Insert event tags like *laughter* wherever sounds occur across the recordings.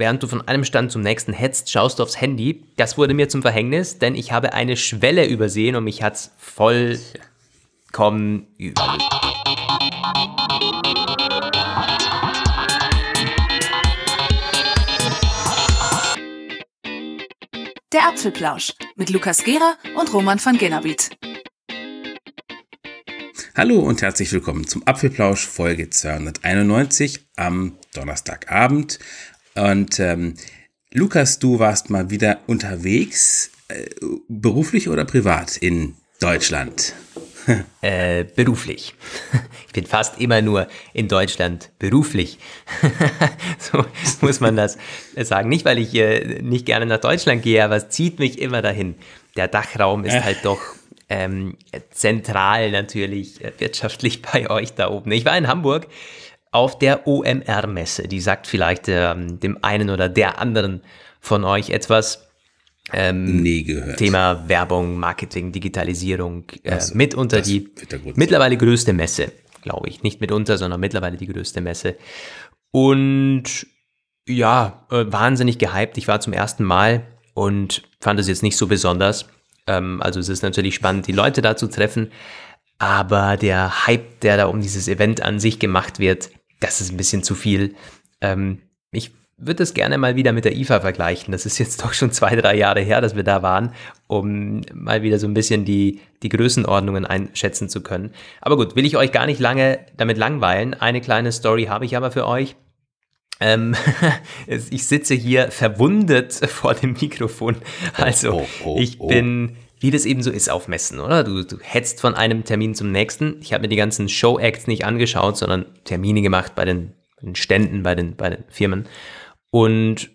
während du von einem Stand zum nächsten hetzt, schaust du aufs Handy. Das wurde mir zum Verhängnis, denn ich habe eine Schwelle übersehen und mich hat's vollkommen überlebt. Der Apfelplausch mit Lukas Gera und Roman van Genabit. Hallo und herzlich willkommen zum Apfelplausch Folge 291 am Donnerstagabend. Und ähm, Lukas, du warst mal wieder unterwegs, äh, beruflich oder privat in Deutschland? *laughs* äh, beruflich. *laughs* Ich bin fast immer nur in Deutschland beruflich. *laughs* so muss man das sagen. Nicht, weil ich äh, nicht gerne nach Deutschland gehe, aber es zieht mich immer dahin. Der Dachraum ist halt doch ähm, zentral natürlich äh, wirtschaftlich bei euch da oben. Ich war in Hamburg auf der OMR-Messe. Die sagt vielleicht ähm, dem einen oder der anderen von euch etwas. Ähm, Nie gehört. Thema Werbung, Marketing, Digitalisierung. Äh, also, mitunter die mittlerweile größte Messe, glaube ich. Nicht mitunter, sondern mittlerweile die größte Messe. Und ja, äh, wahnsinnig gehypt. Ich war zum ersten Mal und fand es jetzt nicht so besonders. Ähm, also es ist natürlich spannend, die Leute da zu treffen. Aber der Hype, der da um dieses Event an sich gemacht wird, das ist ein bisschen zu viel. Ähm, ich würde das gerne mal wieder mit der IFA vergleichen. Das ist jetzt doch schon zwei, drei Jahre her, dass wir da waren, um mal wieder so ein bisschen die, die Größenordnungen einschätzen zu können. Aber gut, will ich euch gar nicht lange damit langweilen. Eine kleine Story habe ich aber für euch. Ähm, *laughs* ich sitze hier verwundet *laughs* vor dem Mikrofon. Also oh, oh, oh, ich bin wie das eben so ist auf Messen, oder? Du, du hetzt von einem Termin zum nächsten. Ich habe mir die ganzen Show-Acts nicht angeschaut, sondern Termine gemacht bei den, bei den Ständen, bei den, bei den Firmen. Und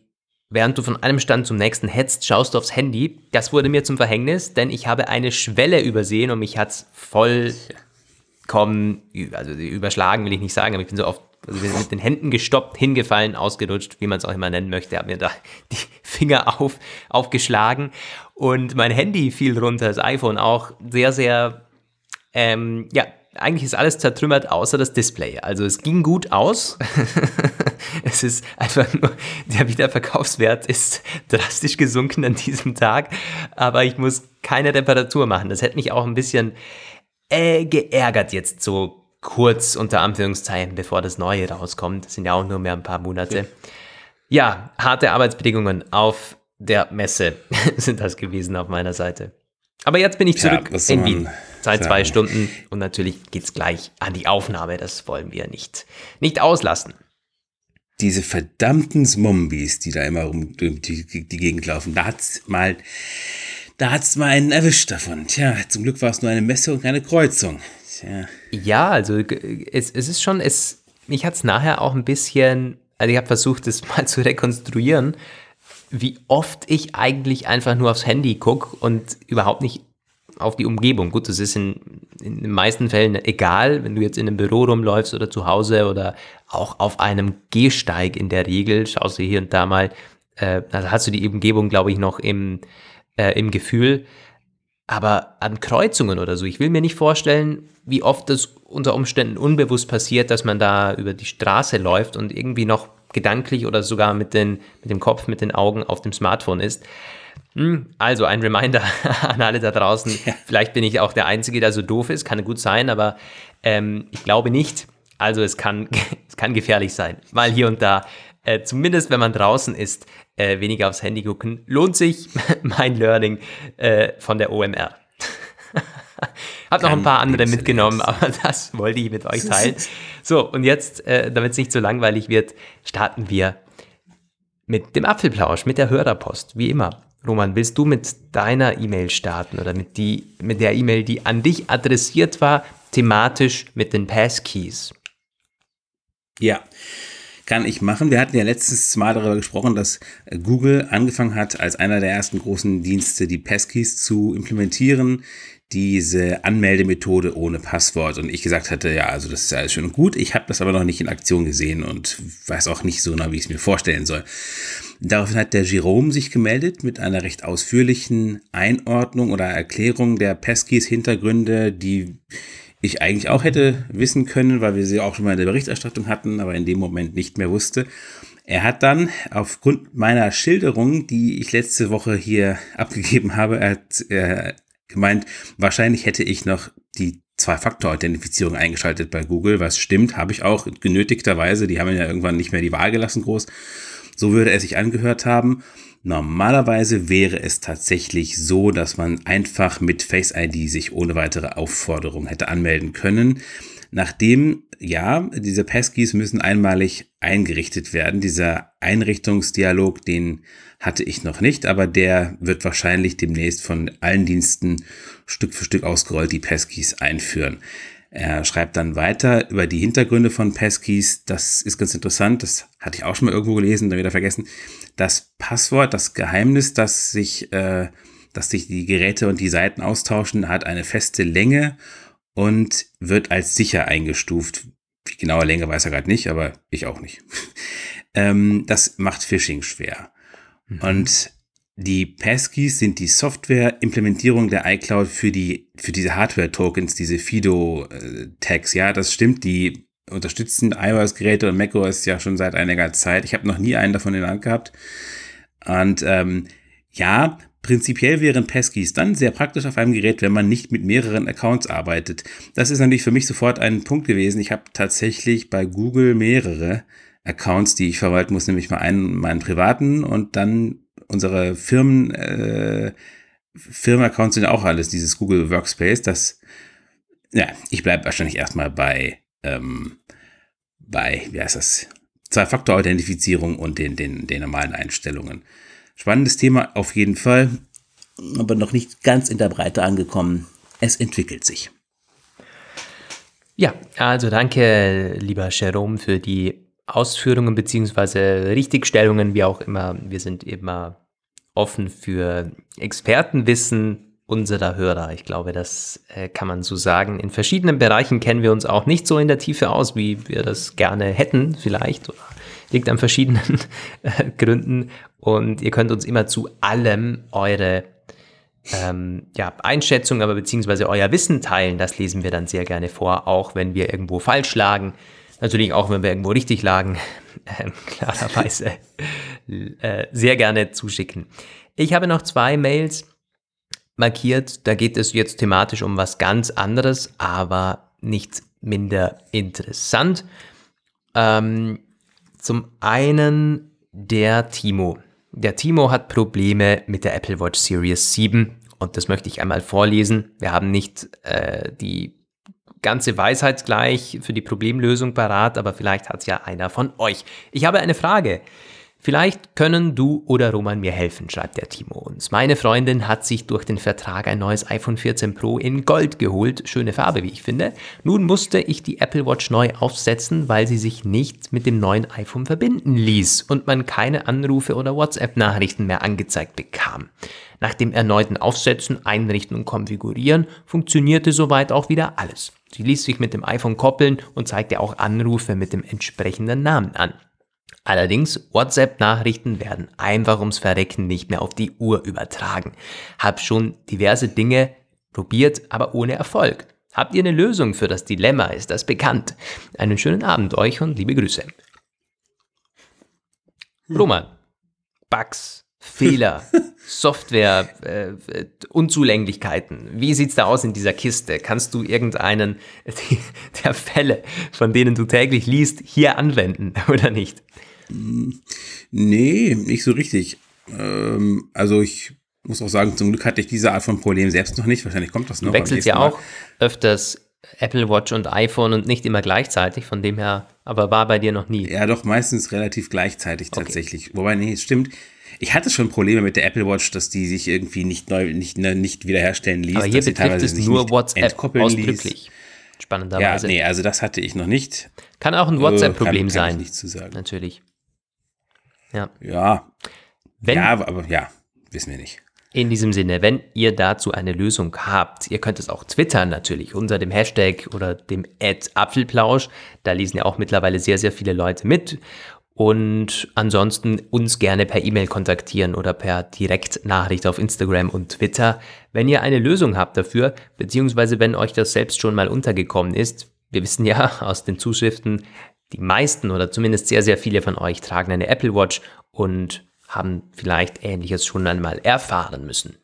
während du von einem Stand zum nächsten hetzt, schaust du aufs Handy. Das wurde mir zum Verhängnis, denn ich habe eine Schwelle übersehen und mich hat's vollkommen, also überschlagen will ich nicht sagen, aber ich bin so oft also mit den Händen gestoppt, hingefallen, ausgerutscht, wie man es auch immer nennen möchte. Habe mir da die Finger auf, aufgeschlagen und mein Handy fiel runter, das iPhone auch. Sehr, sehr, ähm, ja, eigentlich ist alles zertrümmert, außer das Display. Also es ging gut aus. *laughs* es ist einfach nur, der Wiederverkaufswert ist drastisch gesunken an diesem Tag, aber ich muss keine Reparatur machen. Das hätte mich auch ein bisschen äh, geärgert jetzt so kurz unter Anführungszeichen, bevor das Neue rauskommt. Das sind ja auch nur mehr ein paar Monate. Ja, harte Arbeitsbedingungen auf der Messe *laughs* sind das gewesen auf meiner Seite. Aber jetzt bin ich zurück ja, in Wien seit zwei Stunden und natürlich geht es gleich an die Aufnahme. Das wollen wir nicht, nicht auslassen. Diese verdammten Zombies, die da immer um die, die, die Gegend laufen, da hat's mal, da hat's mal einen erwischt davon. Tja, zum Glück war es nur eine Messe und keine Kreuzung. Tja. Ja, also es, es ist schon, es, mich hat es nachher auch ein bisschen, also ich habe versucht, das *laughs* mal zu rekonstruieren, wie oft ich eigentlich einfach nur aufs Handy gucke und überhaupt nicht auf die Umgebung. Gut, das ist in, in den meisten Fällen egal, wenn du jetzt in einem Büro rumläufst oder zu Hause oder auch auf einem Gehsteig in der Regel, schaust du hier und da mal, äh, da hast du die Umgebung, glaube ich, noch im, äh, im Gefühl. Aber an Kreuzungen oder so, ich will mir nicht vorstellen, wie oft das unter Umständen unbewusst passiert, dass man da über die Straße läuft und irgendwie noch gedanklich oder sogar mit, den, mit dem Kopf, mit den Augen auf dem Smartphone ist. Hm, also ein Reminder *laughs* an alle da draußen. Ja. Vielleicht bin ich auch der Einzige, der so doof ist, kann gut sein, aber ähm, ich glaube nicht. Also es kann, *laughs* es kann gefährlich sein, mal hier und da, äh, zumindest wenn man draußen ist, äh, weniger aufs Handy gucken. Lohnt sich *laughs* mein Learning äh, von der OMR. *laughs* Hab noch ein paar andere mitgenommen, aber *laughs* das wollte ich mit euch teilen. So, und jetzt, äh, damit es nicht so langweilig wird, starten wir mit dem Apfelplausch, mit der Hörerpost, wie immer. Roman, willst du mit deiner E-Mail starten oder mit, die, mit der E-Mail, die an dich adressiert war, thematisch mit den Passkeys? Ja, kann ich machen. Wir hatten ja letztes Mal darüber gesprochen, dass Google angefangen hat, als einer der ersten großen Dienste die Passkeys zu implementieren diese Anmeldemethode ohne Passwort und ich gesagt hatte, ja, also das ist alles schön und gut, ich habe das aber noch nicht in Aktion gesehen und weiß auch nicht so genau, wie ich es mir vorstellen soll. Daraufhin hat der Jerome sich gemeldet mit einer recht ausführlichen Einordnung oder Erklärung der Peskis Hintergründe, die ich eigentlich auch hätte wissen können, weil wir sie auch schon mal in der Berichterstattung hatten, aber in dem Moment nicht mehr wusste. Er hat dann aufgrund meiner Schilderung, die ich letzte Woche hier *laughs* abgegeben habe, er hat äh, gemeint, wahrscheinlich hätte ich noch die Zwei-Faktor-Authentifizierung eingeschaltet bei Google, was stimmt, habe ich auch genötigterweise. Die haben ja irgendwann nicht mehr die Wahl gelassen groß. So würde er sich angehört haben. Normalerweise wäre es tatsächlich so, dass man einfach mit Face ID sich ohne weitere Aufforderung hätte anmelden können. Nachdem, ja, diese Passkeys müssen einmalig eingerichtet werden. Dieser Einrichtungsdialog, den hatte ich noch nicht, aber der wird wahrscheinlich demnächst von allen Diensten Stück für Stück ausgerollt die Passkeys einführen. Er schreibt dann weiter über die Hintergründe von Passkeys. Das ist ganz interessant. Das hatte ich auch schon mal irgendwo gelesen, dann wieder vergessen. Das Passwort, das Geheimnis, dass sich, äh, dass sich die Geräte und die Seiten austauschen, hat eine feste Länge und wird als sicher eingestuft. Die genaue Länge weiß er gerade nicht, aber ich auch nicht. *laughs* ähm, das macht Phishing schwer. Mhm. Und die Passkeys sind die Software-Implementierung der iCloud für die, für diese Hardware-Tokens, diese Fido-Tags. Ja, das stimmt. Die unterstützen iOS-Geräte und macOS ja schon seit einiger Zeit. Ich habe noch nie einen davon in der Hand gehabt. Und ähm, ja, prinzipiell wären Passkeys dann sehr praktisch auf einem Gerät, wenn man nicht mit mehreren Accounts arbeitet. Das ist natürlich für mich sofort ein Punkt gewesen. Ich habe tatsächlich bei Google mehrere Accounts, die ich verwalten muss, nämlich mal einen meinen privaten und dann unsere Firmen, äh, Firmenaccounts sind auch alles dieses Google Workspace. Das, ja, ich bleibe wahrscheinlich erstmal bei, ähm, bei, wie heißt das? Zwei-Faktor-Authentifizierung und den, den, den normalen Einstellungen. Spannendes Thema auf jeden Fall, aber noch nicht ganz in der Breite angekommen. Es entwickelt sich. Ja, also danke, lieber Jerome, für die Ausführungen beziehungsweise Richtigstellungen, wie auch immer. Wir sind immer offen für Expertenwissen unserer Hörer. Ich glaube, das äh, kann man so sagen. In verschiedenen Bereichen kennen wir uns auch nicht so in der Tiefe aus, wie wir das gerne hätten, vielleicht. Oder liegt an verschiedenen *laughs* äh, Gründen. Und ihr könnt uns immer zu allem eure ähm, ja, Einschätzung, aber beziehungsweise euer Wissen teilen. Das lesen wir dann sehr gerne vor, auch wenn wir irgendwo falsch lagen Natürlich auch, wenn wir irgendwo richtig lagen, *laughs* äh, klarerweise äh, sehr gerne zuschicken. Ich habe noch zwei Mails markiert. Da geht es jetzt thematisch um was ganz anderes, aber nicht minder interessant. Ähm, zum einen der Timo. Der Timo hat Probleme mit der Apple Watch Series 7 und das möchte ich einmal vorlesen. Wir haben nicht äh, die ganze Weisheit gleich für die Problemlösung parat, aber vielleicht hat es ja einer von euch. Ich habe eine Frage. Vielleicht können du oder Roman mir helfen, schreibt der Timo uns. Meine Freundin hat sich durch den Vertrag ein neues iPhone 14 Pro in Gold geholt. Schöne Farbe, wie ich finde. Nun musste ich die Apple Watch neu aufsetzen, weil sie sich nicht mit dem neuen iPhone verbinden ließ und man keine Anrufe oder WhatsApp-Nachrichten mehr angezeigt bekam. Nach dem erneuten Aufsetzen, Einrichten und Konfigurieren funktionierte soweit auch wieder alles. Sie ließ sich mit dem iPhone koppeln und zeigte auch Anrufe mit dem entsprechenden Namen an. Allerdings, WhatsApp-Nachrichten werden einfach ums Verrecken nicht mehr auf die Uhr übertragen. Hab schon diverse Dinge probiert, aber ohne Erfolg. Habt ihr eine Lösung für das Dilemma? Ist das bekannt? Einen schönen Abend euch und liebe Grüße. Roman, Bugs, Fehler, *laughs* Software, äh, Unzulänglichkeiten. Wie sieht's da aus in dieser Kiste? Kannst du irgendeinen *laughs* der Fälle, von denen du täglich liest, hier anwenden *laughs* oder nicht? Nee, nicht so richtig. Ähm, also ich muss auch sagen, zum Glück hatte ich diese Art von Problem selbst noch nicht. Wahrscheinlich kommt das noch. Du wechselst ja auch öfters Apple Watch und iPhone und nicht immer gleichzeitig, von dem her, aber war bei dir noch nie. Ja, doch meistens relativ gleichzeitig tatsächlich. Okay. Wobei, nee, es stimmt. Ich hatte schon Probleme mit der Apple Watch, dass die sich irgendwie nicht neu, nicht, ne, nicht wiederherstellen ließ. Aber hier betrifft es nur WhatsApp ausdrücklich. Spannenderweise. Ja, nee, also das hatte ich noch nicht. Kann auch ein WhatsApp-Problem äh, sein. Kann ich nicht zu sagen. Natürlich. Ja. Ja. Wenn, ja, aber ja, wissen wir nicht. In diesem Sinne, wenn ihr dazu eine Lösung habt, ihr könnt es auch twittern natürlich unter dem Hashtag oder dem Ad Apfelplausch. Da lesen ja auch mittlerweile sehr, sehr viele Leute mit. Und ansonsten uns gerne per E-Mail kontaktieren oder per Direktnachricht auf Instagram und Twitter, wenn ihr eine Lösung habt dafür, beziehungsweise wenn euch das selbst schon mal untergekommen ist. Wir wissen ja *laughs* aus den Zuschriften, die meisten oder zumindest sehr, sehr viele von euch tragen eine Apple Watch und haben vielleicht Ähnliches schon einmal erfahren müssen.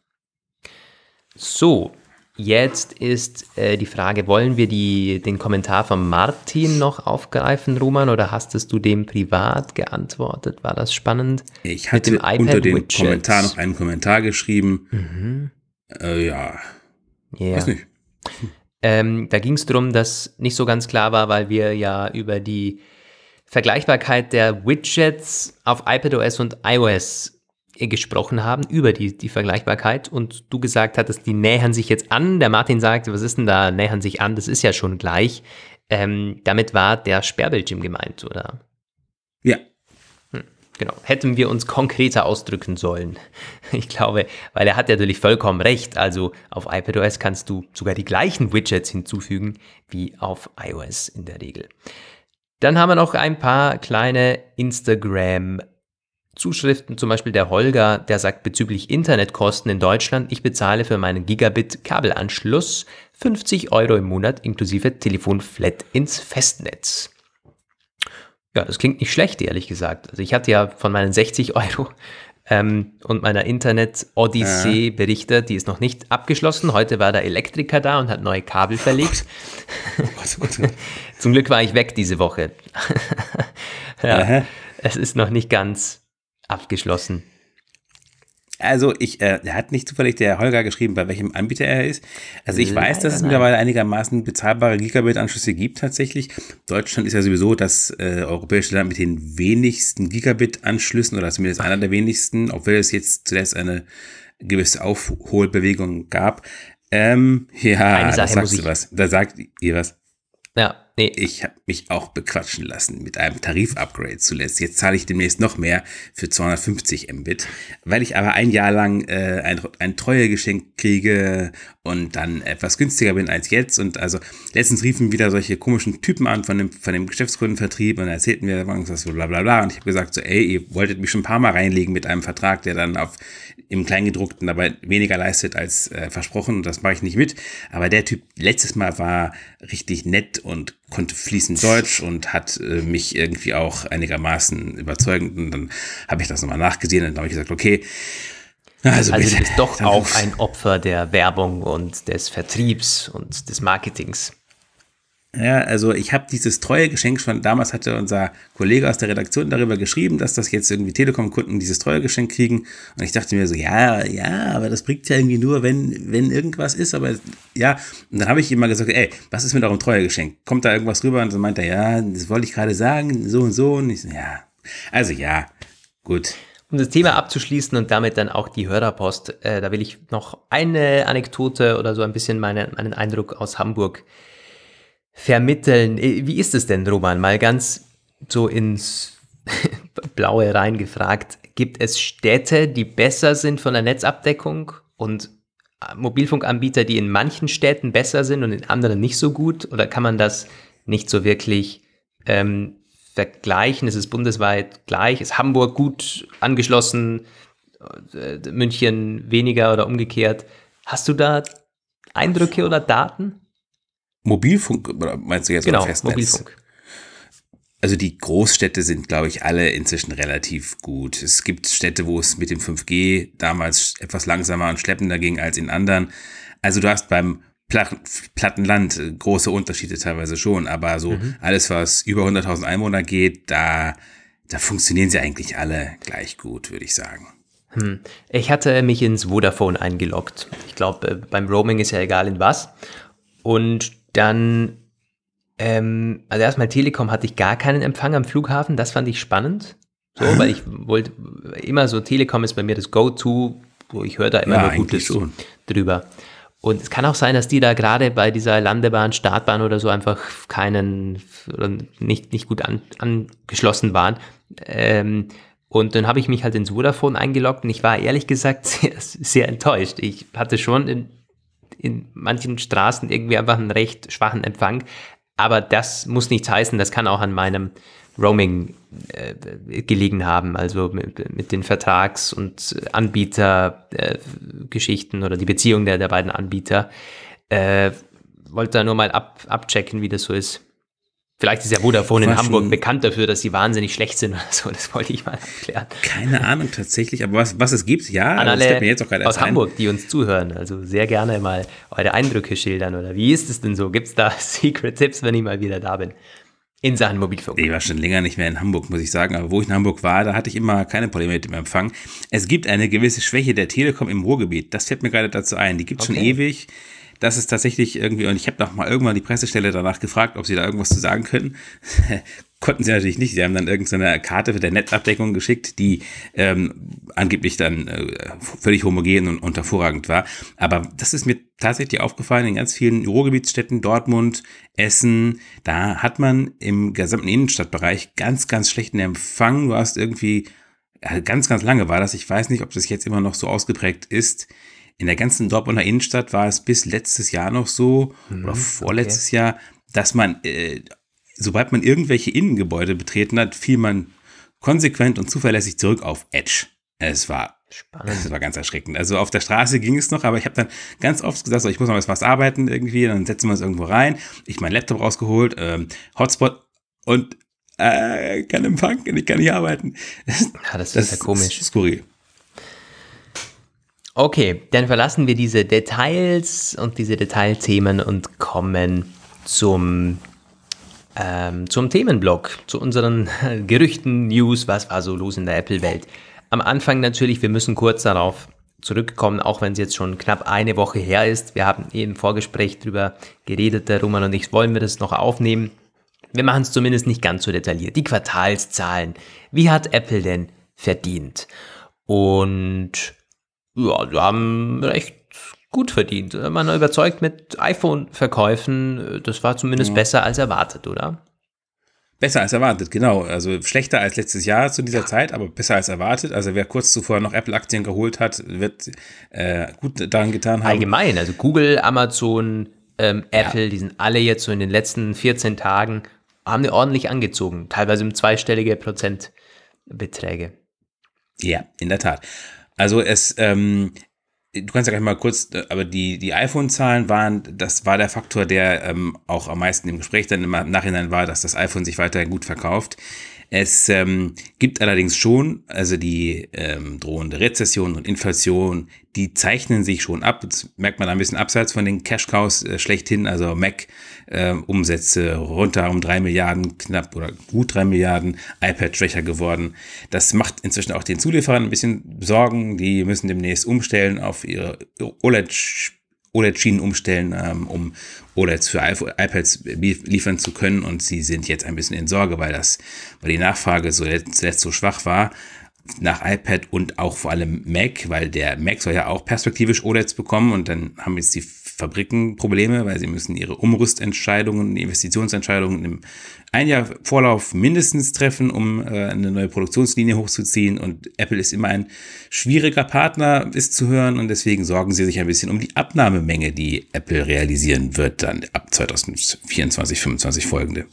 So, jetzt ist äh, die Frage, wollen wir die, den Kommentar von Martin noch aufgreifen, Roman, oder hast du dem privat geantwortet? War das spannend? Ich hatte unter dem Widgets? Kommentar noch einen Kommentar geschrieben. Mhm. Äh, ja. Yeah. Weiß nicht. Ähm, da ging es darum, dass nicht so ganz klar war, weil wir ja über die Vergleichbarkeit der Widgets auf iPadOS und iOS gesprochen haben, über die, die Vergleichbarkeit und du gesagt hattest, die nähern sich jetzt an. Der Martin sagte, was ist denn da, nähern sich an, das ist ja schon gleich. Ähm, damit war der Sperrbildschirm gemeint, oder? Ja. Hm, genau. Hätten wir uns konkreter ausdrücken sollen. *laughs* Ich glaube, weil er hat ja natürlich vollkommen recht. Also auf iPadOS kannst du sogar die gleichen Widgets hinzufügen wie auf iOS in der Regel. Dann haben wir noch ein paar kleine Instagram Zuschriften, zum Beispiel der Holger, der sagt bezüglich Internetkosten in Deutschland, ich bezahle für meinen Gigabit-Kabelanschluss 50 Euro im Monat inklusive Telefonflat ins Festnetz. Ja, das klingt nicht schlecht, ehrlich gesagt. Also ich hatte ja von meinen 60 Euro ähm, und meiner Internet-Odyssee ja. berichtet, die ist noch nicht abgeschlossen. Heute war der Elektriker da und hat neue Kabel verlegt. Oh *laughs* Gott, oh Gott, oh Gott. Zum Glück war ich weg diese Woche. *laughs* ja, es ist noch nicht ganz abgeschlossen. Also ich, äh, er hat nicht zufällig der Holger geschrieben, bei welchem Anbieter er ist. Also ich Leider weiß, dass es mittlerweile einigermaßen bezahlbare Gigabit-Anschlüsse gibt tatsächlich. Deutschland ist ja sowieso das äh, europäische Land mit den wenigsten Gigabit-Anschlüssen oder zumindest einer der wenigsten, obwohl es jetzt zuletzt eine gewisse Aufholbewegung gab. Ähm, ja, da sagst du was. Da sagt ihr was. Ja, nee. Ich habe mich auch bequatschen lassen mit einem Tarif-Upgrade zuletzt. Jetzt zahle ich demnächst noch mehr für 250 Mbit, weil ich aber ein Jahr lang äh, ein, ein Treuegeschenk kriege und dann etwas günstiger bin als jetzt. Und also letztens riefen wieder solche komischen Typen an von dem, von dem Geschäftskundenvertrieb und erzählten mir was so bla bla bla. Und ich habe gesagt, so, ey, ihr wolltet mich schon ein paar Mal reinlegen mit einem Vertrag, der dann auf im Kleingedruckten dabei weniger leistet als äh, versprochen. Das mache ich nicht mit. Aber der Typ letztes Mal war richtig nett und konnte fließend Deutsch und hat äh, mich irgendwie auch einigermaßen überzeugend. Und dann habe ich das nochmal nachgesehen und dann habe ich gesagt, okay. Also, also du bist doch auch ein Opfer der Werbung und des Vertriebs und des Marketings. Ja, also ich habe dieses treue Geschenk schon, damals hatte unser Kollege aus der Redaktion darüber geschrieben, dass das jetzt irgendwie Telekom-Kunden dieses treue Geschenk kriegen. Und ich dachte mir so, ja, ja, aber das bringt ja irgendwie nur, wenn, wenn irgendwas ist. Aber ja, und dann habe ich ihm mal gesagt, ey, was ist mit eurem treue Geschenk? Kommt da irgendwas rüber? Und dann meint er, ja, das wollte ich gerade sagen, so und so. Und ich so, ja, also ja, gut. Um das Thema abzuschließen und damit dann auch die Hörerpost, äh, da will ich noch eine Anekdote oder so ein bisschen meine, meinen Eindruck aus Hamburg vermitteln. Äh, wie ist es denn, Roman? Mal ganz so ins *laughs* Blaue reingefragt. Gibt es Städte, die besser sind von der Netzabdeckung und Mobilfunkanbieter, die in manchen Städten besser sind und in anderen nicht so gut? Oder kann man das nicht so wirklich ähm, vergleichen? Ist es bundesweit gleich? Ist Hamburg gut angeschlossen? Äh, München weniger oder umgekehrt? Hast du da Eindrücke oder Daten? Mobilfunk, oder meinst du jetzt genau, Festnetz? Mobilfunk. Also die Großstädte sind, glaube ich, alle inzwischen relativ gut. Es gibt Städte, wo es mit dem 5G damals etwas langsamer und schleppender ging als in anderen. Also du hast beim Plattenland äh, große Unterschiede teilweise schon, aber so mhm. alles, was über 100.000 Einwohner geht, da, da funktionieren sie eigentlich alle gleich gut, würde ich sagen. Hm. Ich hatte mich ins Vodafone eingeloggt. Ich glaube, äh, beim Roaming ist ja egal in was. Und dann, ähm, also erstmal Telekom hatte ich gar keinen Empfang am Flughafen, das fand ich spannend. So, weil ich wollte immer so, Telekom ist bei mir das Go-To, wo ich höre da immer ja, nur Gutes schon. drüber. Und es kann auch sein, dass die da gerade bei dieser Landebahn, Startbahn oder so einfach keinen, nicht, nicht gut an, angeschlossen waren. Ähm, und dann habe ich mich halt ins Vodafone eingeloggt und ich war ehrlich gesagt *laughs* sehr, sehr enttäuscht. Ich hatte schon in in manchen Straßen irgendwie einfach einen recht schwachen Empfang. Aber das muss nichts heißen, das kann auch an meinem Roaming äh, gelegen haben, also mit, mit den Vertrags- und Anbietergeschichten äh, oder die Beziehung der, der beiden Anbieter. Äh, wollte da nur mal ab, abchecken, wie das so ist. Vielleicht ist ja Vodafone in Hamburg bekannt dafür, dass sie wahnsinnig schlecht sind oder so. Das wollte ich mal erklären. Keine Ahnung tatsächlich, aber was, was es gibt, ja, An alle mir jetzt auch aus Hamburg, die uns zuhören. Also sehr gerne mal eure Eindrücke schildern oder wie ist es denn so? Gibt es da *laughs* Secret Tipps, wenn ich mal wieder da bin? In Sachen Mobilfunk. Ich war schon länger nicht mehr in Hamburg, muss ich sagen. Aber wo ich in Hamburg war, da hatte ich immer keine Probleme mit dem Empfang. Es gibt eine gewisse Schwäche der Telekom im Ruhrgebiet. Das fällt mir gerade dazu ein. Die gibt es okay. schon ewig. Das ist tatsächlich irgendwie, und ich habe noch mal irgendwann die Pressestelle danach gefragt, ob sie da irgendwas zu sagen können. *laughs* Konnten sie natürlich nicht. Sie haben dann irgendeine Karte für der Netzabdeckung geschickt, die ähm, angeblich dann äh, völlig homogen und, und hervorragend war. Aber das ist mir tatsächlich aufgefallen in ganz vielen Ruhrgebietsstädten, Dortmund, Essen. Da hat man im gesamten Innenstadtbereich ganz, ganz schlechten Empfang. Du hast irgendwie, ganz, ganz lange war das. Ich weiß nicht, ob das jetzt immer noch so ausgeprägt ist. In der ganzen Dortmunder Innenstadt war es bis letztes Jahr noch so, hm, oder vorletztes okay. Jahr, dass man äh, sobald man irgendwelche Innengebäude betreten hat, fiel man konsequent und zuverlässig zurück auf Edge. Es war Spannend. Das war ganz erschreckend. Also auf der Straße ging es noch, aber ich habe dann ganz oft gesagt, so, ich muss noch was arbeiten irgendwie, dann setzen wir uns irgendwo rein. Ich meinen Laptop rausgeholt, ähm, Hotspot und äh, kein Empfang und ich kann nicht arbeiten. Ja, das, das ist ja komisch. Das ist skurril. Okay, dann verlassen wir diese Details und diese Detailthemen und kommen zum ähm, zum Themenblock, zu unseren *laughs* Gerüchten, News, was war so los in der Apple-Welt. Am Anfang natürlich, wir müssen kurz darauf zurückkommen, auch wenn es jetzt schon knapp eine Woche her ist. Wir haben eben im Vorgespräch darüber geredet, der Roman und ich, wollen wir das noch aufnehmen. Wir machen es zumindest nicht ganz so detailliert. Die Quartalszahlen. Wie hat Apple denn verdient? Und ja, wir haben recht gut verdient. Man überzeugt mit iPhone-Verkäufen. Das war zumindest ja. besser als erwartet, oder? Besser als erwartet, genau. Also schlechter als letztes Jahr zu dieser ja. Zeit, aber besser als erwartet. Also wer kurz zuvor noch Apple-Aktien geholt hat, wird äh, gut daran getan haben. Allgemein, also Google, Amazon, ähm, Apple, ja. die sind alle jetzt so in den letzten 14 Tagen, haben eine ordentlich angezogen. Teilweise um zweistellige Prozentbeträge. Ja, in der Tat. Also es, ähm, Du kannst ja gleich mal kurz, äh, aber die, die iPhone-Zahlen waren, das war der Faktor, der ähm, auch am meisten im Gespräch dann im Nachhinein war, dass das iPhone sich weiterhin gut verkauft. Es ähm, gibt allerdings schon, also die ähm, drohende Rezession und Inflation, die zeichnen sich schon ab. Das merkt man ein bisschen abseits von den Cash-Cows äh, schlechthin. Also Mac äh, Umsätze runter um drei Milliarden, knapp oder gut drei Milliarden, iPad schwächer geworden. Das macht inzwischen auch den Zulieferern ein bisschen Sorgen. Die müssen demnächst umstellen auf ihre OLED OLED-Schienen umstellen, ähm, um OLEDs für iPads liefern zu können. Und sie sind jetzt ein bisschen in Sorge, weil das, weil die Nachfrage so zuletzt so schwach war nach iPad und auch vor allem Mac, weil der Mac soll ja auch perspektivisch OLEDs bekommen und dann haben jetzt die Fabriken Probleme, weil sie müssen ihre Umrüstentscheidungen, Investitionsentscheidungen im ein Jahr Vorlauf mindestens treffen, um äh, eine neue Produktionslinie hochzuziehen. Und Apple ist immer ein schwieriger Partner, ist zu hören. Und deswegen sorgen sie sich ein bisschen um die Abnahmemenge, die Apple realisieren wird, dann ab 2024, 2025 folgende.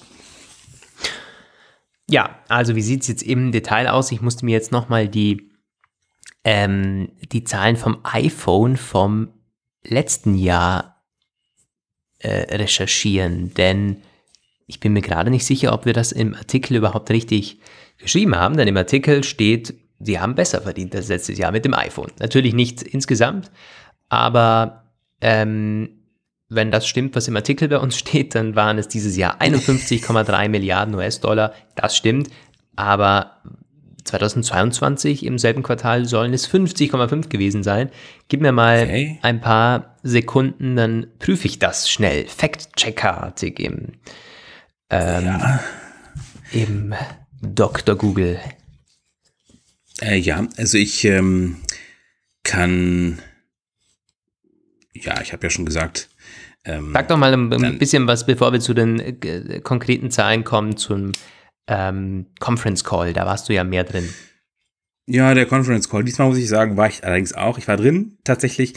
Ja, also wie sieht es jetzt im Detail aus? Ich musste mir jetzt nochmal die, ähm, die Zahlen vom iPhone vom letzten Jahr äh, recherchieren, denn ich bin mir gerade nicht sicher, ob wir das im Artikel überhaupt richtig geschrieben haben, denn im Artikel steht, sie haben besser verdient als letztes Jahr mit dem iPhone. Natürlich nicht insgesamt, aber ähm, wenn das stimmt, was im Artikel bei uns *laughs* steht, dann waren es dieses Jahr 51,3 Milliarden US-Dollar. Das stimmt, aber 2022 im selben Quartal sollen es 50,5 gewesen sein. Gib mir mal okay. ein paar Sekunden, dann prüfe ich das schnell. Fact-Checker-artig im, ähm, ja. im Dr. Google. Äh, ja, also ich ähm, kann, ja, ich habe ja schon gesagt. Ähm, Sag doch mal ein, ein bisschen was, bevor wir zu den äh, konkreten Zahlen kommen, zum ähm, Conference Call, da warst du ja mehr drin. Ja, der Conference Call. Diesmal muss ich sagen, war ich allerdings auch. Ich war drin, tatsächlich.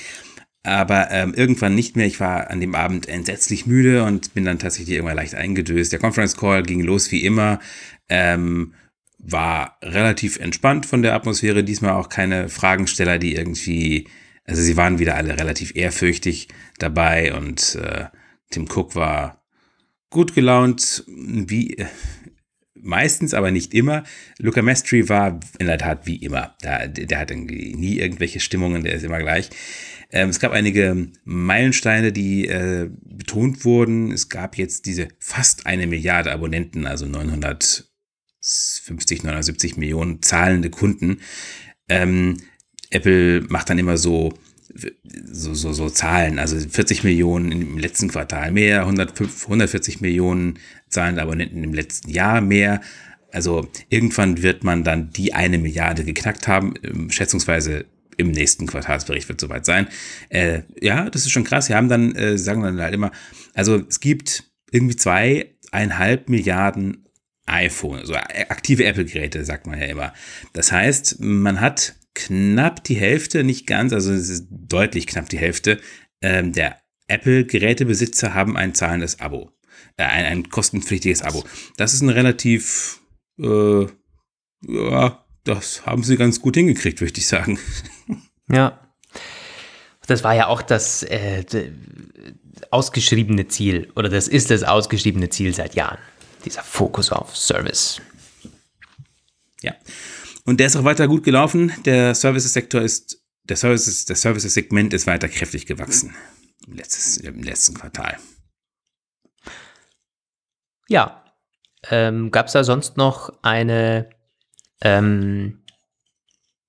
Aber ähm, irgendwann nicht mehr. Ich war an dem Abend entsetzlich müde und bin dann tatsächlich irgendwann leicht eingedöst. Der Conference Call ging los wie immer. Ähm, war relativ entspannt von der Atmosphäre. Diesmal auch keine Fragensteller, die irgendwie, also sie waren wieder alle relativ ehrfürchtig dabei und äh, Tim Cook war gut gelaunt, wie meistens, aber nicht immer. Luca Mestri war in der Tat wie immer. Der, der hat nie irgendwelche Stimmungen, der ist immer gleich. Ähm, es gab einige Meilensteine, die äh, betont wurden. Es gab jetzt diese fast eine Milliarde Abonnenten, also 950, 970 Millionen zahlende Kunden. Ähm, Apple macht dann immer so so, so, so Zahlen, also 40 Millionen im letzten Quartal mehr, 105, 140 Millionen zahlende Abonnenten im letzten Jahr mehr. Also irgendwann wird man dann die eine Milliarde geknackt haben, ähm, schätzungsweise im nächsten Quartalsbericht wird soweit sein. Äh, ja, das ist schon krass. Wir haben dann, äh, sagen dann halt immer, also es gibt irgendwie zweieinhalb Milliarden iPhone, also aktive Apple-Geräte, sagt man ja immer. Das heißt, man hat knapp die Hälfte, nicht ganz, also es ist deutlich knapp die Hälfte ähm, der Apple-Gerätebesitzer haben ein zahlendes Abo, äh, ein, ein kostenpflichtiges Abo. Das ist ein relativ, äh, ja, das haben sie ganz gut hingekriegt, würde ich sagen. *laughs* Ja. Das war ja auch das äh, ausgeschriebene Ziel, oder das ist das ausgeschriebene Ziel seit Jahren. Dieser Fokus auf Service. Ja. Und der ist auch weiter gut gelaufen. Der Services-Sektor ist, der Services, das Services-Segment ist weiter kräftig gewachsen im, letztes, im letzten Quartal. Ja. Ähm, Gab es da sonst noch eine, ähm,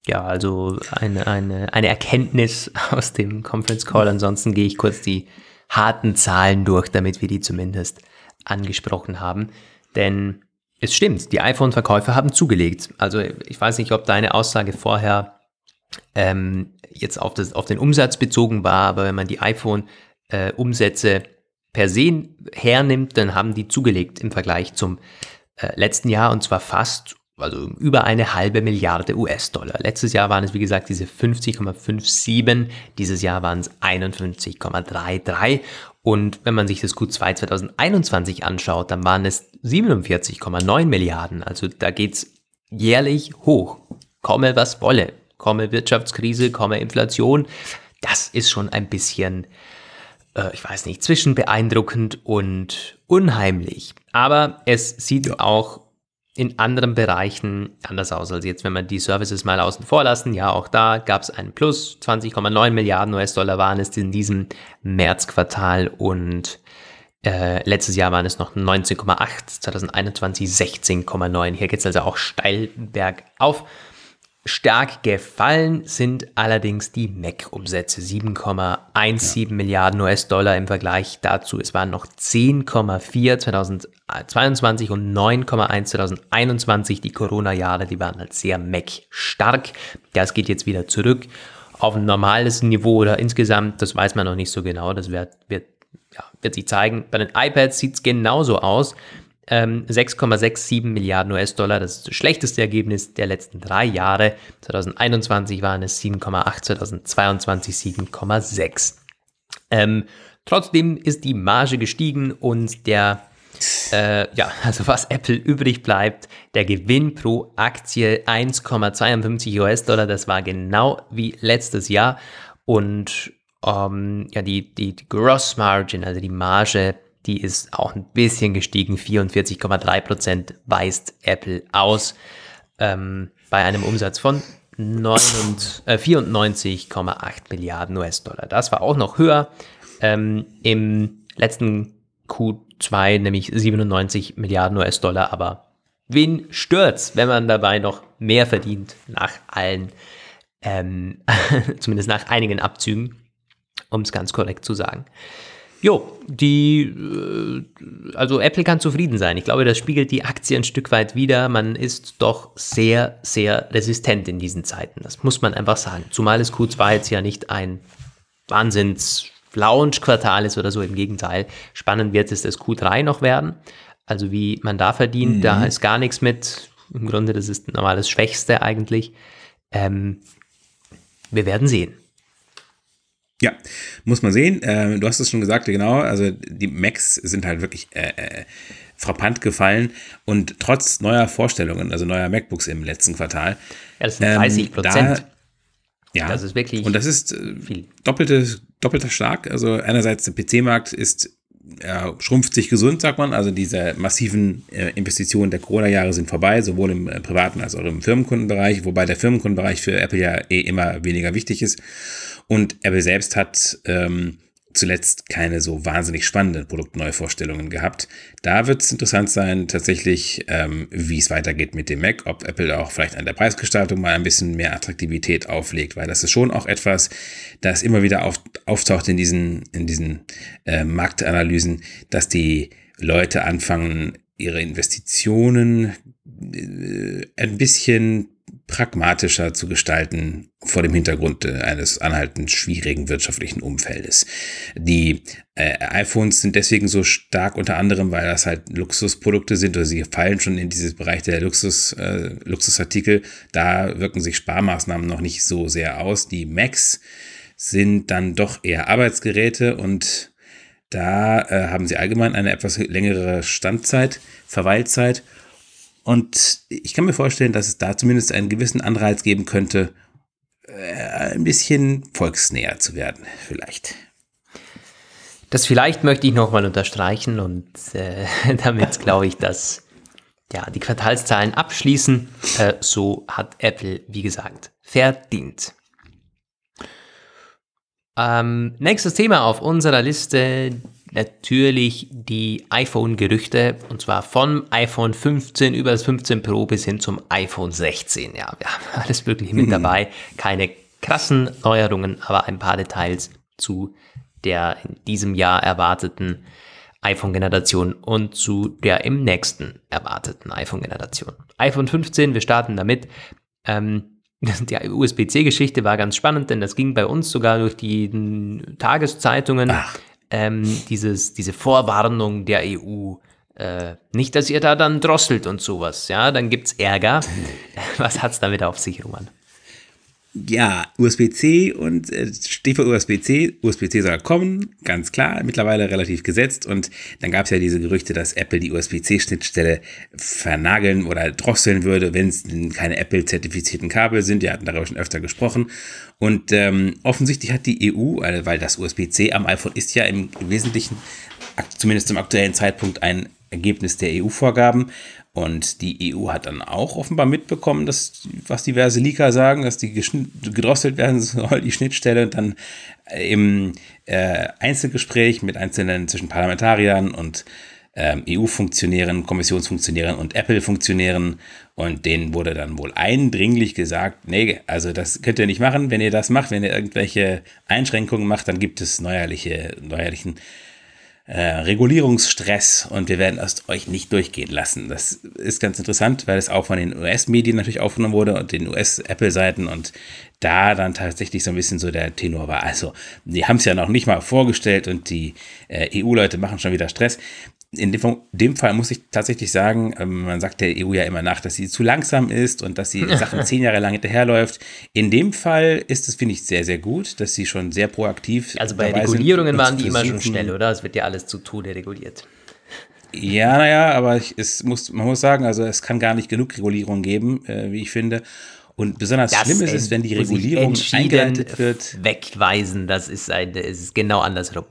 ja, also eine, eine, eine Erkenntnis *laughs* aus dem Conference Call? Ansonsten gehe ich kurz die harten Zahlen durch, damit wir die zumindest angesprochen haben. Denn es stimmt, die iPhone-Verkäufe haben zugelegt. Also ich weiß nicht, ob deine Aussage vorher ähm, jetzt auf, das, auf den Umsatz bezogen war, aber wenn man die iPhone-Umsätze äh, per se hernimmt, dann haben die zugelegt im Vergleich zum äh, letzten Jahr und zwar fast, also über eine halbe Milliarde US-Dollar. Letztes Jahr waren es, wie gesagt, diese 50,57, dieses Jahr waren es 51,33 und wenn man sich das Q2 2021 anschaut, dann waren es 47,9 Milliarden. Also da geht's jährlich hoch. Komme was wolle. Komme Wirtschaftskrise, komme Inflation. Das ist schon ein bisschen, äh, ich weiß nicht, zwischen beeindruckend und unheimlich. Aber es sieht ja. auch in anderen Bereichen anders aus. Also jetzt, wenn wir die Services mal außen vor lassen, ja, auch da gab es einen Plus, 20,9 Milliarden US-Dollar waren es in diesem Märzquartal und äh, letztes Jahr waren es noch 19,8, 2021 16,9. Hier geht es also auch steil bergauf. Stark gefallen sind allerdings die Mac-Umsätze. 7,17 ja. Milliarden US-Dollar im Vergleich dazu. Es waren noch 10,4 2022 und 9,1 2021. Die Corona-Jahre, die waren halt sehr Mac-stark. Das geht jetzt wieder zurück auf ein normales Niveau oder insgesamt, das weiß man noch nicht so genau. Das wird, wird, ja, wird sich zeigen. Bei den iPads sieht es genauso aus. 6,67 ähm, Milliarden US-Dollar. Das ist das schlechteste Ergebnis der letzten drei Jahre. 2021 waren es 7,8, 2022 7,6. Ähm, trotzdem ist die Marge gestiegen und der, äh, ja, also was Apple übrig bleibt, der Gewinn pro Aktie 1,52 US-Dollar. Das war genau wie letztes Jahr. Und ähm, ja, die, die, die Gross Margin, also die Marge die ist auch ein bisschen gestiegen. 44,3 Prozent weist Apple aus ähm, bei einem Umsatz von äh, 94,8 Milliarden US-Dollar. Das war auch noch höher ähm, im letzten Q2, nämlich 97 Milliarden US-Dollar. Aber wen stört's, wenn man dabei noch mehr verdient nach allen, ähm, *laughs* zumindest nach einigen Abzügen, um es ganz korrekt zu sagen. Jo, die, äh, also Apple kann zufrieden sein. Ich glaube, das spiegelt die Aktie ein Stück weit wider. Man ist doch sehr, sehr resistent in diesen Zeiten. Das muss man einfach sagen. Zumal es Q2 jetzt ja nicht ein Wahnsinns-Launch-Quartal ist oder so. Im Gegenteil. Spannend wird es das Q3 noch werden. Also wie man da verdient, mhm. da ist gar nichts mit. Im Grunde, das ist normal das Schwächste eigentlich. Ähm, wir werden sehen. Ja, muss man sehen. Äh, du hast es schon gesagt, genau. Also die Macs sind halt wirklich äh, äh, frappant gefallen und trotz neuer Vorstellungen, also neuer MacBooks im letzten Quartal. Ja, das sind 30 ähm, Prozent. Ähm, ja, das ist wirklich und das ist äh, viel. Doppelte, doppelter Schlag. Also einerseits der PC-Markt ist ja, schrumpft sich gesund, sagt man. Also diese massiven äh, Investitionen der Corona-Jahre sind vorbei, sowohl im äh, privaten als auch im Firmenkundenbereich, wobei der Firmenkundenbereich für Apple ja eh immer weniger wichtig ist. Und Apple selbst hat ähm, zuletzt keine so wahnsinnig spannenden Produktneuvorstellungen gehabt. Da wird es interessant sein, tatsächlich, ähm, wie es weitergeht mit dem Mac, ob Apple auch vielleicht an der Preisgestaltung mal ein bisschen mehr Attraktivität auflegt, weil das ist schon auch etwas, das immer wieder auf, auftaucht in diesen, in diesen äh, Marktanalysen, dass die Leute anfangen, ihre Investitionen äh, ein bisschen pragmatischer zu gestalten vor dem Hintergrund äh, eines anhaltend schwierigen wirtschaftlichen Umfeldes. Die äh, iPhones sind deswegen so stark unter anderem, weil das halt Luxusprodukte sind oder sie fallen schon in dieses Bereich der Luxus, äh, Luxusartikel. Da wirken sich Sparmaßnahmen noch nicht so sehr aus. Die Macs sind dann doch eher Arbeitsgeräte und da äh, haben sie allgemein eine etwas längere Standzeit, Verweilzeit und ich kann mir vorstellen, dass es da zumindest einen gewissen Anreiz geben könnte, äh, ein bisschen volksnäher zu werden, vielleicht. Das vielleicht möchte ich nochmal unterstreichen und äh, *laughs* damit glaube ich, dass ja, die Quartalszahlen abschließen. Äh, so hat Apple, wie gesagt, verdient. Ähm, nächstes Thema auf unserer Liste, natürlich die iPhone-Gerüchte und zwar vom iPhone 15 über das 15 Pro bis hin zum iPhone 16. Ja, wir haben *laughs* alles wirklich mit *laughs* dabei. Keine krassen Neuerungen, aber ein paar Details zu der in diesem Jahr erwarteten iPhone-Generation und zu der im nächsten erwarteten iPhone-Generation. iPhone 15, wir starten damit. Ähm, *laughs* die USB-C-Geschichte war ganz spannend, denn das ging bei uns sogar durch die Tageszeitungen. Ach ähm, dieses, diese Vorwarnung der EU. Äh, nicht, dass ihr da dann drosselt und sowas, ja, dann gibt's Ärger. *laughs* Was hat's damit auf sich, Roman? Ja, USB-C und äh, steht für USB-C. USB-C soll kommen, ganz klar, mittlerweile relativ gesetzt. Und dann gab es ja diese Gerüchte, dass Apple die USB-C-Schnittstelle vernageln oder drosseln würde, wenn es keine Apple-zertifizierten Kabel sind. Die hatten darüber schon öfter gesprochen. Und ähm, offensichtlich hat die EU, äh, weil das USB-C am iPhone ist ja im Wesentlichen, zumindest zum aktuellen Zeitpunkt, ein Ergebnis der EU-Vorgaben. Und die EU hat dann auch offenbar mitbekommen, dass, was diverse Leaker sagen, dass die gedrosselt werden *laughs* soll, die Schnittstelle, und dann äh, im äh, Einzelgespräch mit einzelnen zwischen Parlamentariern und ähm, EU-Funktionären, Kommissionsfunktionären und Apple-Funktionären. Und denen wurde dann wohl eindringlich gesagt, nee, also das könnt ihr nicht machen, wenn ihr das macht, wenn ihr irgendwelche Einschränkungen macht, dann gibt es neuerliche, neuerlichen äh, Regulierungsstress und wir werden das euch nicht durchgehen lassen. Das ist ganz interessant, weil es auch von den US-Medien natürlich aufgenommen wurde und den US-Apple-Seiten und da dann tatsächlich so ein bisschen so der Tenor war. Also, die haben es ja noch nicht mal vorgestellt und die äh, EU-Leute machen schon wieder Stress in dem, Fall muss ich tatsächlich sagen, ähm, man sagt der EU ja immer nach, dass sie zu langsam ist und dass sie *laughs* Sachen zehn Jahre lang hinterherläuft. In dem Fall ist es, finde ich, sehr, sehr gut, dass sie schon sehr proaktiv Also bei Regulierungen waren die immer schon schnell, oder? Es wird ja alles zu Tode reguliert. Ja, naja, aber ich, es muss, man muss sagen, also es kann gar nicht genug Regulierung geben, äh, wie ich finde. Und besonders das schlimm ist es, wenn die Regulierung eingeleitet wird. Wegweisen, das ist, ein, das ist genau andersrum.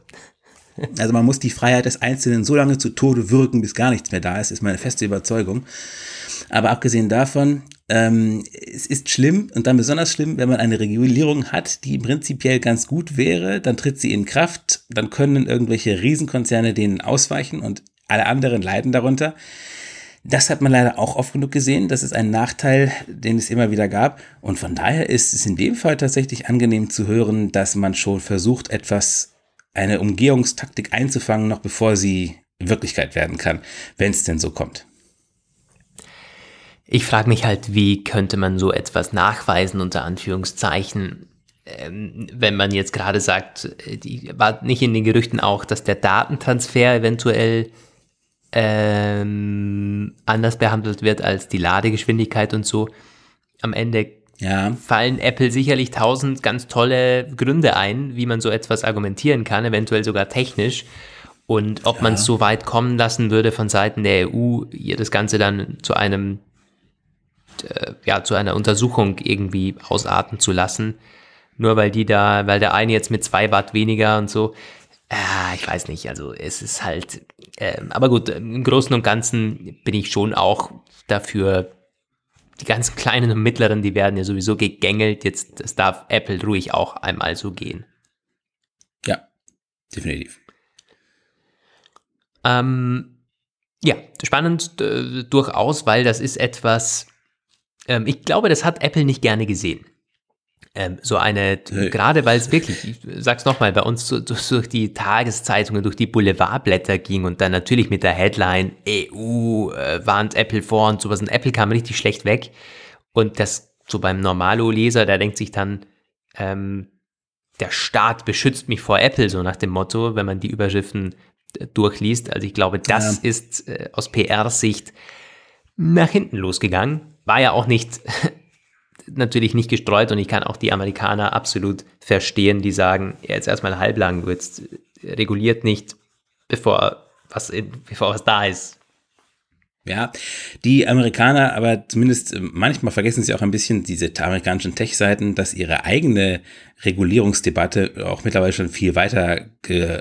Also man muss die Freiheit des Einzelnen so lange zu Tode wirken, bis gar nichts mehr da ist, ist meine feste Überzeugung. Aber abgesehen davon, ähm, es ist schlimm und dann besonders schlimm, wenn man eine Regulierung hat, die prinzipiell ganz gut wäre, dann tritt sie in Kraft, dann können irgendwelche Riesenkonzerne denen ausweichen und alle anderen leiden darunter. Das hat man leider auch oft genug gesehen. Das ist ein Nachteil, den es immer wieder gab. Und von daher ist es in dem Fall tatsächlich angenehm zu hören, dass man schon versucht, etwas eine Umgehungstaktik einzufangen, noch bevor sie Wirklichkeit werden kann, wenn es denn so kommt. Ich frage mich halt, wie könnte man so etwas nachweisen, unter Anführungszeichen, ähm, wenn man jetzt gerade sagt, die, war nicht in den Gerüchten auch, dass der Datentransfer eventuell ähm, anders behandelt wird als die Ladegeschwindigkeit und so. Am Ende ja. fallen Apple sicherlich tausend ganz tolle Gründe ein, wie man so etwas argumentieren kann, eventuell sogar technisch. Und ob ja. man es so weit kommen lassen würde von Seiten der EU, ihr das Ganze dann zu einem, äh, ja, zu einer Untersuchung irgendwie ausarten zu lassen. Nur weil die da, weil der eine jetzt mit zwei Watt weniger und so. Ah, ich weiß nicht, also es ist halt, äh, aber gut, im Großen und Ganzen bin ich schon auch dafür, die ganzen kleinen und mittleren, die werden ja sowieso gegängelt, jetzt das darf Apple ruhig auch einmal so gehen. Ja, definitiv. Ähm, ja, spannend äh, durchaus, weil das ist etwas, ähm, ich glaube, das hat Apple nicht gerne gesehen. Ähm, so eine, hey. gerade weil es wirklich, ich sag's nochmal, bei uns so, durch die Tageszeitungen, durch die Boulevardblätter ging und dann natürlich mit der Headline EU äh, warnt Apple vor und sowas und Apple kam richtig schlecht weg. Und das so beim Normalo-Leser, der denkt sich dann, ähm, der Staat beschützt mich vor Apple, so nach dem Motto, wenn man die Überschriften durchliest. Also ich glaube, das ja. ist äh, aus PR-Sicht nach hinten losgegangen. War ja auch nicht, natürlich nicht gestreut und ich kann auch die Amerikaner absolut verstehen, die sagen, jetzt erstmal halblang, jetzt reguliert nicht, bevor was, bevor was da ist. Ja, die Amerikaner, aber zumindest äh, manchmal vergessen sie auch ein bisschen diese amerikanischen Tech-Seiten, dass ihre eigene Regulierungsdebatte auch mittlerweile schon viel weiter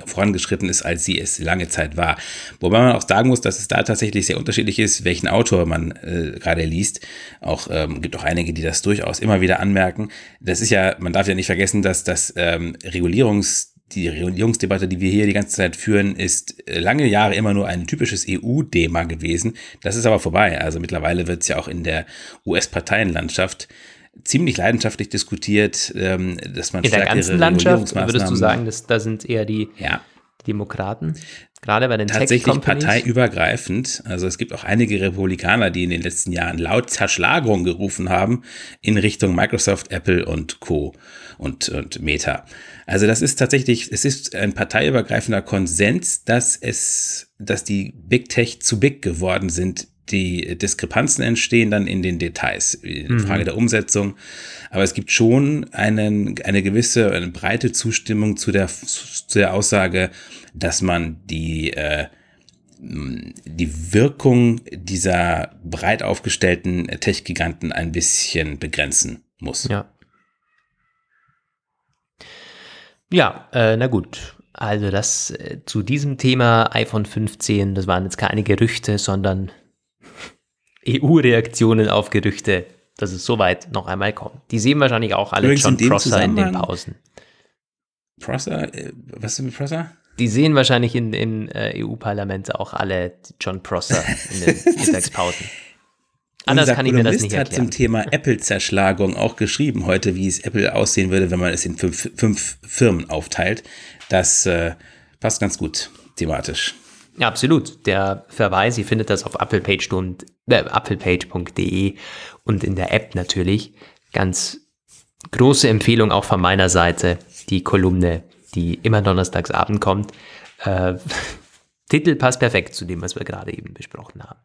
vorangeschritten ist, als sie es lange Zeit war. Wobei man auch sagen muss, dass es da tatsächlich sehr unterschiedlich ist, welchen Autor man äh, gerade liest. Auch ähm, gibt auch einige, die das durchaus immer wieder anmerken. Das ist ja, man darf ja nicht vergessen, dass das ähm, Regulierungs die Regierungsdebatte, die wir hier die ganze Zeit führen, ist äh, lange Jahre immer nur ein typisches EU-Thema gewesen. Das ist aber vorbei. Also mittlerweile wird es ja auch in der US-Parteienlandschaft ziemlich leidenschaftlich diskutiert, ähm, dass man in der ganzen Landschaft würdest du sagen, dass da sind eher die ja. Demokraten, gerade bei den tatsächlich parteiübergreifend. Also es gibt auch einige Republikaner, die in den letzten Jahren laut Zerschlagung gerufen haben in Richtung Microsoft, Apple und Co. und, und Meta. Also das ist tatsächlich, es ist ein parteiübergreifender Konsens, dass es, dass die Big Tech zu big geworden sind. Die Diskrepanzen entstehen dann in den Details, in mhm. Frage der Umsetzung. Aber es gibt schon einen, eine gewisse, eine breite Zustimmung zu der, zu der Aussage, dass man die, äh, die Wirkung dieser breit aufgestellten Tech-Giganten ein bisschen begrenzen muss. Ja. Ja, äh, na gut. Also das äh, zu diesem Thema iPhone 15, das waren jetzt keine Gerüchte, sondern *laughs* EU-Reaktionen auf Gerüchte, dass es soweit noch einmal kommt. Die sehen wahrscheinlich auch alle Übrigens John in Prosser in den Pausen. Prosser? Äh, was ist mit Prosser? Die sehen wahrscheinlich in, im äh, EU-Parlament auch alle John Prosser in den *laughs* Mittagspausen. Anders kann ich mir das nicht erklären. hat zum Thema Apple-Zerschlagung auch geschrieben heute, wie es Apple aussehen würde, wenn man es in fünf, fünf Firmen aufteilt. Das äh, passt ganz gut thematisch. Ja, absolut. Der Verweis, ihr findet das auf applepage.de äh, applepage und in der App natürlich. Ganz große Empfehlung auch von meiner Seite, die Kolumne, die immer donnerstagsabend kommt. Äh, *laughs* Titel passt perfekt zu dem, was wir gerade eben besprochen haben.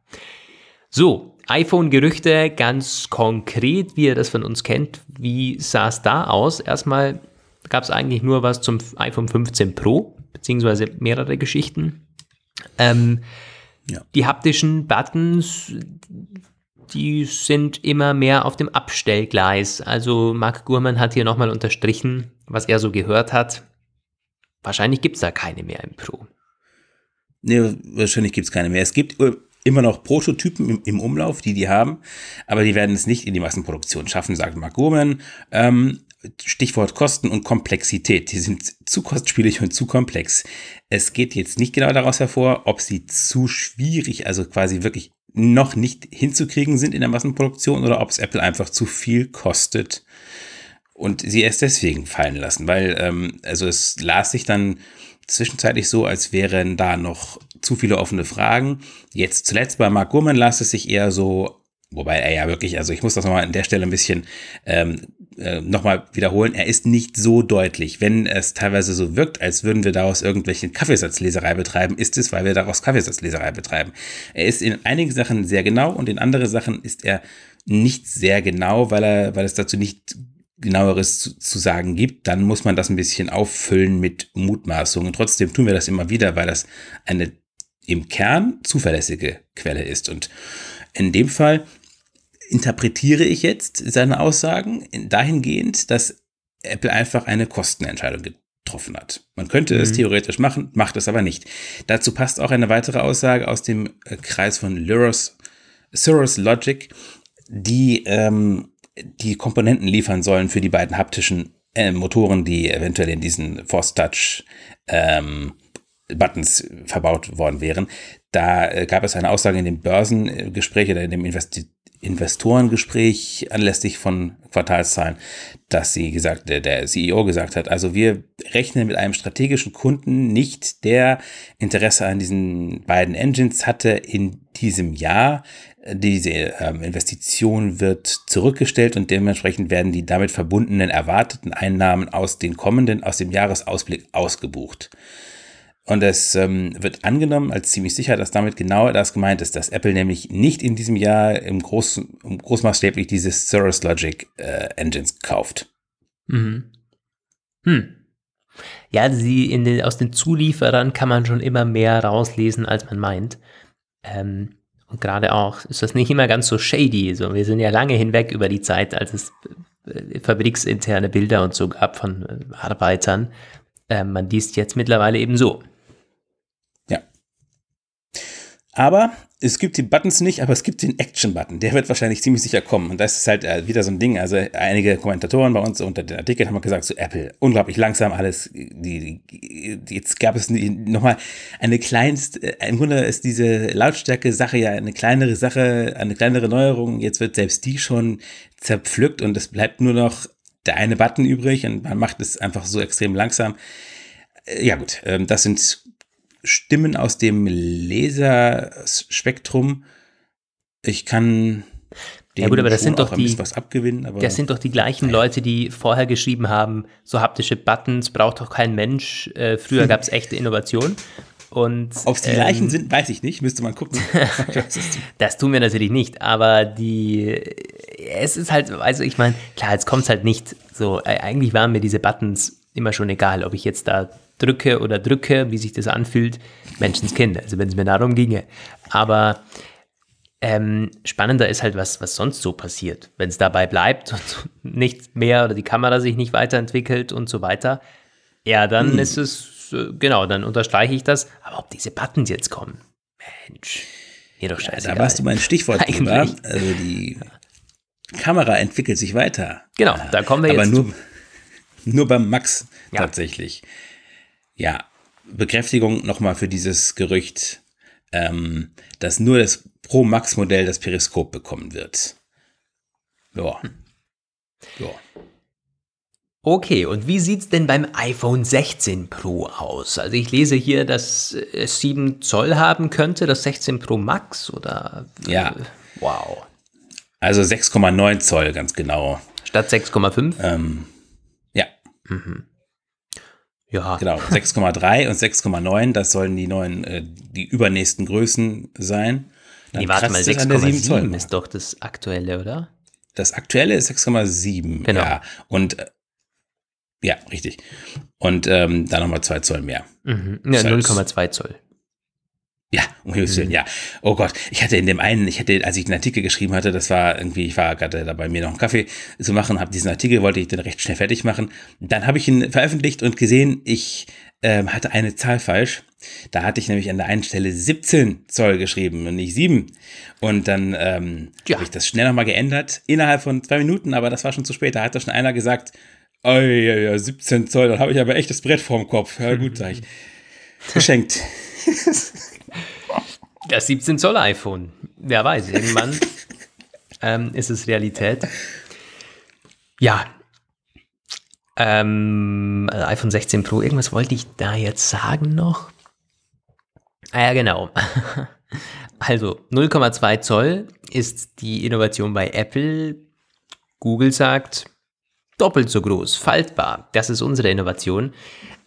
So, iPhone-Gerüchte ganz konkret, wie ihr das von uns kennt. Wie sah es da aus? Erstmal gab es eigentlich nur was zum iPhone 15 Pro, beziehungsweise mehrere Geschichten. Ähm, ja. Die haptischen Buttons, die sind immer mehr auf dem Abstellgleis. Also Mark Gurman hat hier nochmal unterstrichen, was er so gehört hat. Wahrscheinlich gibt es da keine mehr im Pro. Nee, wahrscheinlich gibt es keine mehr. Es gibt immer noch Prototypen im, im, Umlauf, die die haben, aber die werden es nicht in die Massenproduktion schaffen, sagt Mark Gurman. Ähm, Stichwort Kosten und Komplexität. Die sind zu kostspielig und zu komplex. Es geht jetzt nicht genau daraus hervor, ob sie zu schwierig, also quasi wirklich noch nicht hinzukriegen sind in der Massenproduktion oder ob es Apple einfach zu viel kostet und sie es deswegen fallen lassen, weil ähm, also es las sich dann zwischenzeitlich so, als wären da noch zu viele offene Fragen. Jetzt zuletzt bei Mark Gurman las es sich eher so, wobei er ja wirklich, also ich muss das nochmal an der Stelle ein bisschen ähm, äh, nochmal wiederholen, er ist nicht so deutlich. Wenn es teilweise so wirkt, als würden wir daraus irgendwelche Kaffeesatzleserei betreiben, ist es, weil wir daraus Kaffeesatzleserei betreiben. Er ist in einigen Sachen sehr genau und in anderen Sachen ist er nicht sehr genau, weil er, weil es dazu nicht genaueres zu, zu, sagen gibt, dann muss man das ein bisschen auffüllen mit Mutmaßungen. Trotzdem tun wir das immer wieder, weil das eine im Kern zuverlässige Quelle ist. Und in dem Fall interpretiere ich jetzt seine Aussagen dahingehend, dass Apple einfach eine Kostenentscheidung getroffen hat. Man könnte mhm. es theoretisch machen, macht es aber nicht. Dazu passt auch eine weitere Aussage aus dem äh, Kreis von Lyros, Cirrus Logic, die ähm, die Komponenten liefern sollen für die beiden haptischen äh, Motoren, die eventuell in diesen Force Touch ähm, Buttons verbaut worden wären. Da äh, gab es eine Aussage in dem Börsengespräch oder in dem Investi Investorengespräch anlässlich von Quartalszahlen, dass sie gesagt, der, CEO gesagt hat, also wir rechnen mit einem strategischen Kunden nicht, der Interesse an diesen beiden Engines hatte in diesem Jahr. Diese ähm, Investition wird zurückgestellt und dementsprechend werden die damit verbundenen erwarteten Einnahmen aus den kommenden, aus dem Jahresausblick ausgebucht. Und es ähm, wird angenommen als ziemlich sicher, dass damit genau das gemeint ist, dass Apple nämlich nicht in diesem Jahr im Groß, großmaßstäblich dieses Cirrus Logic äh, Engines kauft. Mhm. Hm. Ja, sie in den, aus den Zulieferern kann man schon immer mehr rauslesen, als man meint. Ähm, und gerade auch ist das nicht immer ganz so shady. So, wir sind ja lange hinweg über die Zeit, als es äh, fabriksinterne Bilder und so gab von äh, Arbeitern. Ähm, man liest jetzt mittlerweile eben so. Aber es gibt die Buttons nicht, aber es gibt den Action-Button. Der wird wahrscheinlich ziemlich sicher kommen. Und das ist halt äh, wieder so ein Ding. Also einige Kommentatoren bei uns unter den Artikeln haben gesagt, so Apple, unglaublich langsam alles. Die, die, jetzt gab es nochmal eine kleinste, äh, im Grunde ist diese Lautstärke-Sache ja eine kleinere Sache, eine kleinere Neuerung. Jetzt wird selbst die schon zerpflückt und es bleibt nur noch der eine Button übrig und man macht es einfach so extrem langsam. Äh, ja gut, ähm, das sind Stimmen aus dem Laserspektrum. Ich kann ja gut, aber das sind doch die, was abgewinnen. Aber das sind doch die gleichen Leute, die vorher geschrieben haben, so haptische Buttons braucht doch kein Mensch. Äh, früher *laughs* gab es echte Innovation. Und, Ob es die ähm, gleichen sind, weiß ich nicht, müsste man gucken. *laughs* *laughs* das tun wir natürlich nicht, aber die, es ist halt, also ich meine, klar, jetzt kommt es halt nicht so, äh, eigentlich waren mir diese Buttons immer schon egal, ob ich jetzt da drücke oder drücke, wie sich das anfühlt, Menschenskind, also wenn es mir darum ginge. Aber ähm, spannender ist halt, was, was sonst so passiert. Wenn es dabei bleibt und *laughs* nicht mehr oder die Kamera sich nicht weiterentwickelt und so weiter, ja, dann hm. ist es, äh, genau, dann unterstreiche ich das. Aber ob diese Buttons jetzt kommen, Mensch, mir doch scheiße. Ja, da warst du mein Stichwort *laughs* drüber. Also die Kamera entwickelt sich weiter. Genau, da kommen wir Aber jetzt. Aber nur, nur beim Max ja. tatsächlich ja, Bekräftigung nochmal für dieses Gerücht, ähm, dass nur das Pro Max Modell das Periskop bekommen wird. Ja. Hm. Ja. Okay, und wie sieht es denn beim iPhone 16 Pro aus? Also ich lese hier, dass es 7 Zoll haben könnte, das 16 Pro Max oder? Ja. Wow. Also 6,9 Zoll, ganz genau. Statt 6,5? Ähm, ja. Mhm. Ja. Genau, 6,3 und 6,9, das sollen die neuen, äh, die übernächsten Größen sein. Dann nee, warte mal, 6,7 ist doch das aktuelle, oder? Das aktuelle ist 6,7. Genau. Ja, und äh, ja, richtig. Und ähm, dann nochmal 2 Zoll mehr. Mhm. Ja, 0,2 Zoll. Ja, um Himmels Willen, mhm. ja. Oh Gott, ich hatte in dem einen, ich hatte, als ich den Artikel geschrieben hatte, das war irgendwie, ich war gerade dabei, mir noch einen Kaffee zu machen, habe diesen Artikel, wollte ich den recht schnell fertig machen. Dann habe ich ihn veröffentlicht und gesehen, ich ähm, hatte eine Zahl falsch. Da hatte ich nämlich an der einen Stelle 17 Zoll geschrieben und nicht 7. Und dann ähm, ja. habe ich das schnell nochmal geändert, innerhalb von zwei Minuten, aber das war schon zu spät. Da hat da schon einer gesagt, oh ja, ja, 17 Zoll, dann habe ich aber echt das Brett vorm Kopf. Ja gut, sag ich. Geschenkt. *laughs* Das 17 Zoll iPhone. Wer weiß, irgendwann *laughs* ähm, ist es Realität. Ja. Ähm, also iPhone 16 Pro, irgendwas wollte ich da jetzt sagen noch. Ah ja, genau. *laughs* Also 0,2 Zoll ist die Innovation bei Apple. Google sagt doppelt so groß, faltbar. Das ist unsere Innovation.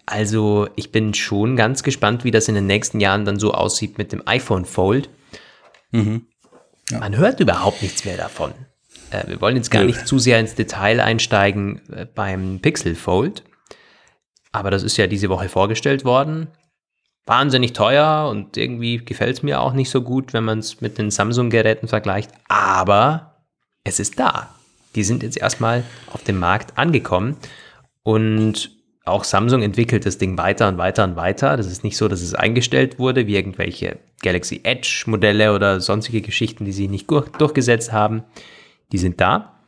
Also ich bin schon ganz gespannt, wie das in den nächsten Jahren dann so aussieht mit dem iPhone Fold. Mhm. Ja. Man hört überhaupt nichts mehr davon. Äh, wir wollen jetzt gar nicht zu sehr ins Detail einsteigen äh, beim Pixel Fold. Aber das ist ja diese Woche vorgestellt worden. Wahnsinnig teuer und irgendwie gefällt es mir auch nicht so gut, wenn man es mit den Samsung-Geräten vergleicht. Aber es ist da. Die sind jetzt erstmal auf dem Markt angekommen. Und auch Samsung entwickelt das Ding weiter und weiter und weiter. Das ist nicht so, dass es eingestellt wurde, wie irgendwelche Galaxy Edge Modelle oder sonstige Geschichten, die sie nicht durchgesetzt haben. Die sind da.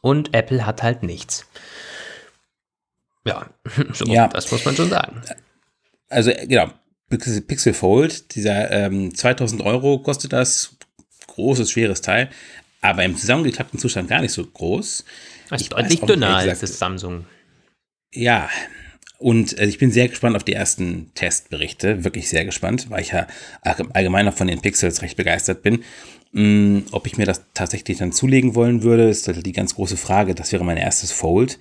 Und Apple hat halt nichts. Ja, *laughs* so, ja. das muss man schon sagen. Also, genau. Pixel Fold, dieser ähm, 2000 Euro kostet das. Großes, schweres Teil. Aber im zusammengeklappten Zustand gar nicht so groß. Das ist deutlich dünner als das Samsung. Ja, und äh, ich bin sehr gespannt auf die ersten Testberichte, wirklich sehr gespannt, weil ich ja allgemein noch von den Pixels recht begeistert bin. Mm, ob ich mir das tatsächlich dann zulegen wollen würde, ist halt die ganz große Frage. Das wäre mein erstes Fold.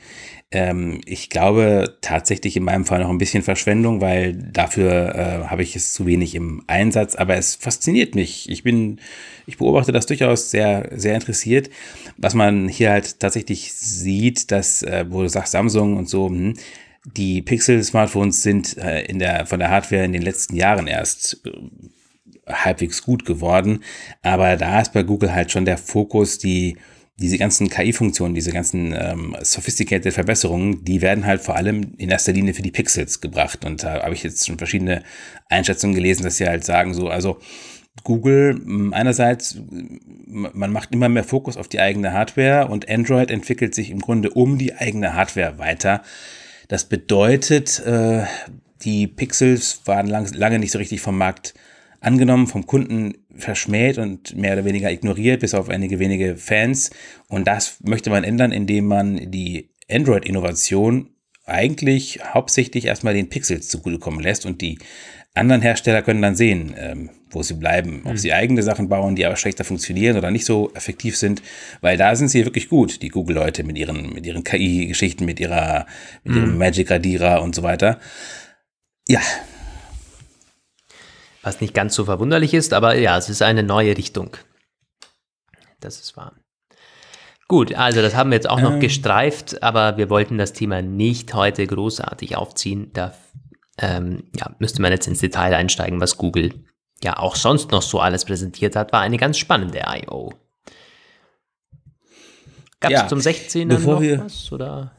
Ähm, ich glaube tatsächlich in meinem Fall noch ein bisschen Verschwendung, weil dafür äh, habe ich es zu wenig im Einsatz. Aber es fasziniert mich. Ich bin, ich beobachte das durchaus sehr, sehr interessiert. Was man hier halt tatsächlich sieht, dass, äh, wo du sagst Samsung und so, hm, die Pixel-Smartphones sind äh, in der, von der Hardware in den letzten Jahren erst äh, halbwegs gut geworden. Aber da ist bei Google halt schon der Fokus, die diese ganzen KI-Funktionen, diese ganzen ähm, sophisticated Verbesserungen, die werden halt vor allem in erster Linie für die Pixels gebracht. Und da habe ich jetzt schon verschiedene Einschätzungen gelesen, dass sie halt sagen, so, also Google einerseits, man macht immer mehr Fokus auf die eigene Hardware und Android entwickelt sich im Grunde um die eigene Hardware weiter. Das bedeutet, äh, die Pixels waren lang, lange nicht so richtig vom Markt angenommen, vom Kunden verschmäht und mehr oder weniger ignoriert, bis auf einige wenige Fans. Und das möchte man ändern, indem man die Android-Innovation eigentlich hauptsächlich erstmal den Pixels zugutekommen lässt und die anderen Hersteller können dann sehen, ähm, wo sie bleiben, ob hm. sie eigene Sachen bauen, die aber schlechter funktionieren oder nicht so effektiv sind, weil da sind sie wirklich gut, die Google-Leute mit ihren, mit ihren KI-Geschichten, mit ihrer, mit ihrem hm. Magic-Radierer und so weiter. Ja, was nicht ganz so verwunderlich ist, aber ja, es ist eine neue Richtung. Das ist wahr. Gut, also das haben wir jetzt auch noch ähm. gestreift, aber wir wollten das Thema nicht heute großartig aufziehen. Da ähm, ja, müsste man jetzt ins Detail einsteigen, was Google ja auch sonst noch so alles präsentiert hat. War eine ganz spannende I.O. Gab es ja, zum 16er noch was? Oder?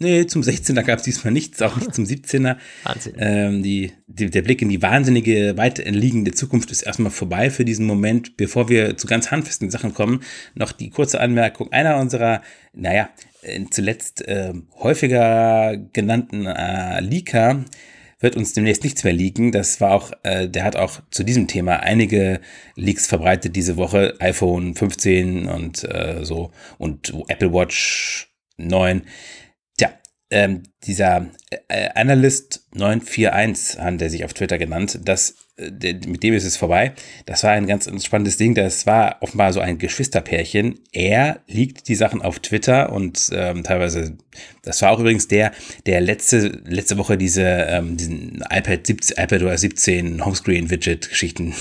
Nee, zum 16er gab es diesmal nichts, auch nicht zum 17er. Wahnsinn. Ähm, die, die, der Blick in die wahnsinnige, weit liegende Zukunft ist erstmal vorbei für diesen Moment. Bevor wir zu ganz handfesten Sachen kommen, noch die kurze Anmerkung. Einer unserer, naja, äh, zuletzt äh, häufiger genannten äh, Leaker wird uns demnächst nichts mehr liegen. Das war auch, äh, der hat auch zu diesem Thema einige Leaks verbreitet diese Woche. iPhone 15 und äh, so und Apple Watch 9 ähm, dieser äh, Analyst 941 hat er sich auf Twitter genannt, das, äh, mit dem ist es vorbei. Das war ein ganz spannendes Ding. Das war offenbar so ein Geschwisterpärchen. Er liegt die Sachen auf Twitter und ähm, teilweise, das war auch übrigens der, der letzte, letzte Woche diese, ähm, diesen iPad 17, iPad oder 17 Homescreen-Widget-Geschichten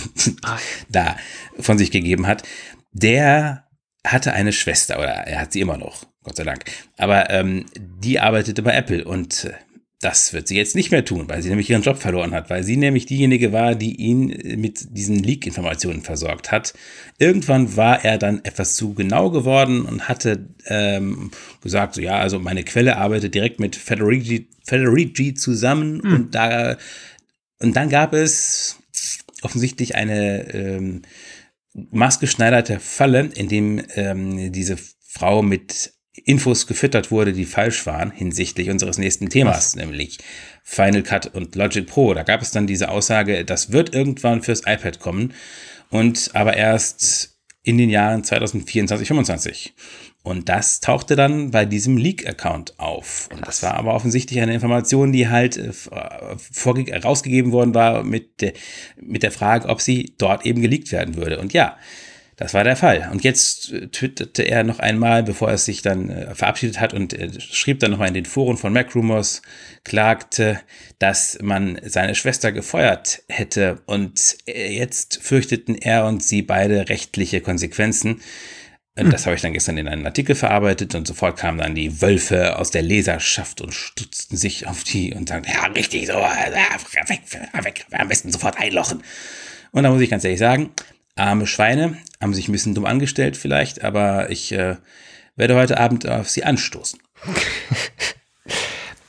*laughs* da von sich gegeben hat. Der hatte eine Schwester oder er hat sie immer noch. Gott sei Dank. Aber ähm, die arbeitete bei Apple und äh, das wird sie jetzt nicht mehr tun, weil sie nämlich ihren Job verloren hat, weil sie nämlich diejenige war, die ihn äh, mit diesen Leak-Informationen versorgt hat. Irgendwann war er dann etwas zu genau geworden und hatte ähm, gesagt, so ja, also meine Quelle arbeitet direkt mit Federici, Federici zusammen hm. und da und dann gab es offensichtlich eine ähm, maßgeschneiderte Falle, in dem ähm, diese Frau mit Infos gefüttert wurde, die falsch waren hinsichtlich unseres nächsten Themas, Was? nämlich Final Cut und Logic Pro. Da gab es dann diese Aussage, das wird irgendwann fürs iPad kommen und aber erst in den Jahren 2024, 2025. Und das tauchte dann bei diesem Leak-Account auf. Und das war aber offensichtlich eine Information, die halt äh, rausgegeben worden war mit, de mit der Frage, ob sie dort eben geleakt werden würde. Und ja, das war der Fall. Und jetzt äh, twitterte er noch einmal, bevor er sich dann äh, verabschiedet hat und äh, schrieb dann nochmal in den Foren von MacRumors, klagte, dass man seine Schwester gefeuert hätte und äh, jetzt fürchteten er und sie beide rechtliche Konsequenzen. Und das habe ich dann gestern in einen Artikel verarbeitet und sofort kamen dann die Wölfe aus der Leserschaft und stutzten sich auf die und sagten, ja, richtig, so, weg, weg, am besten sofort einlochen. Und da muss ich ganz ehrlich sagen, arme Schweine, haben sich ein bisschen dumm angestellt vielleicht, aber ich äh, werde heute Abend auf sie anstoßen.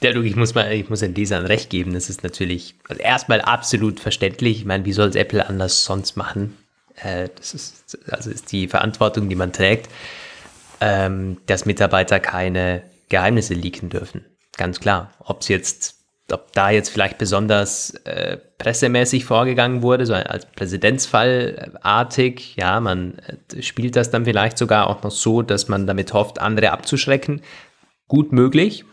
Der, ich muss mal, ich muss den Lesern recht geben. Das ist natürlich also erstmal absolut verständlich. Ich meine, wie soll es Apple anders sonst machen? Äh, das ist, also ist die Verantwortung, die man trägt, ähm, dass Mitarbeiter keine Geheimnisse leaken dürfen. Ganz klar. Ob es jetzt, ob da jetzt vielleicht besonders äh, pressemäßig vorgegangen wurde, so als Präzedenzfallartig, ja, man äh, spielt das dann vielleicht sogar auch noch so, dass man damit hofft, andere abzuschrecken. Gut möglich,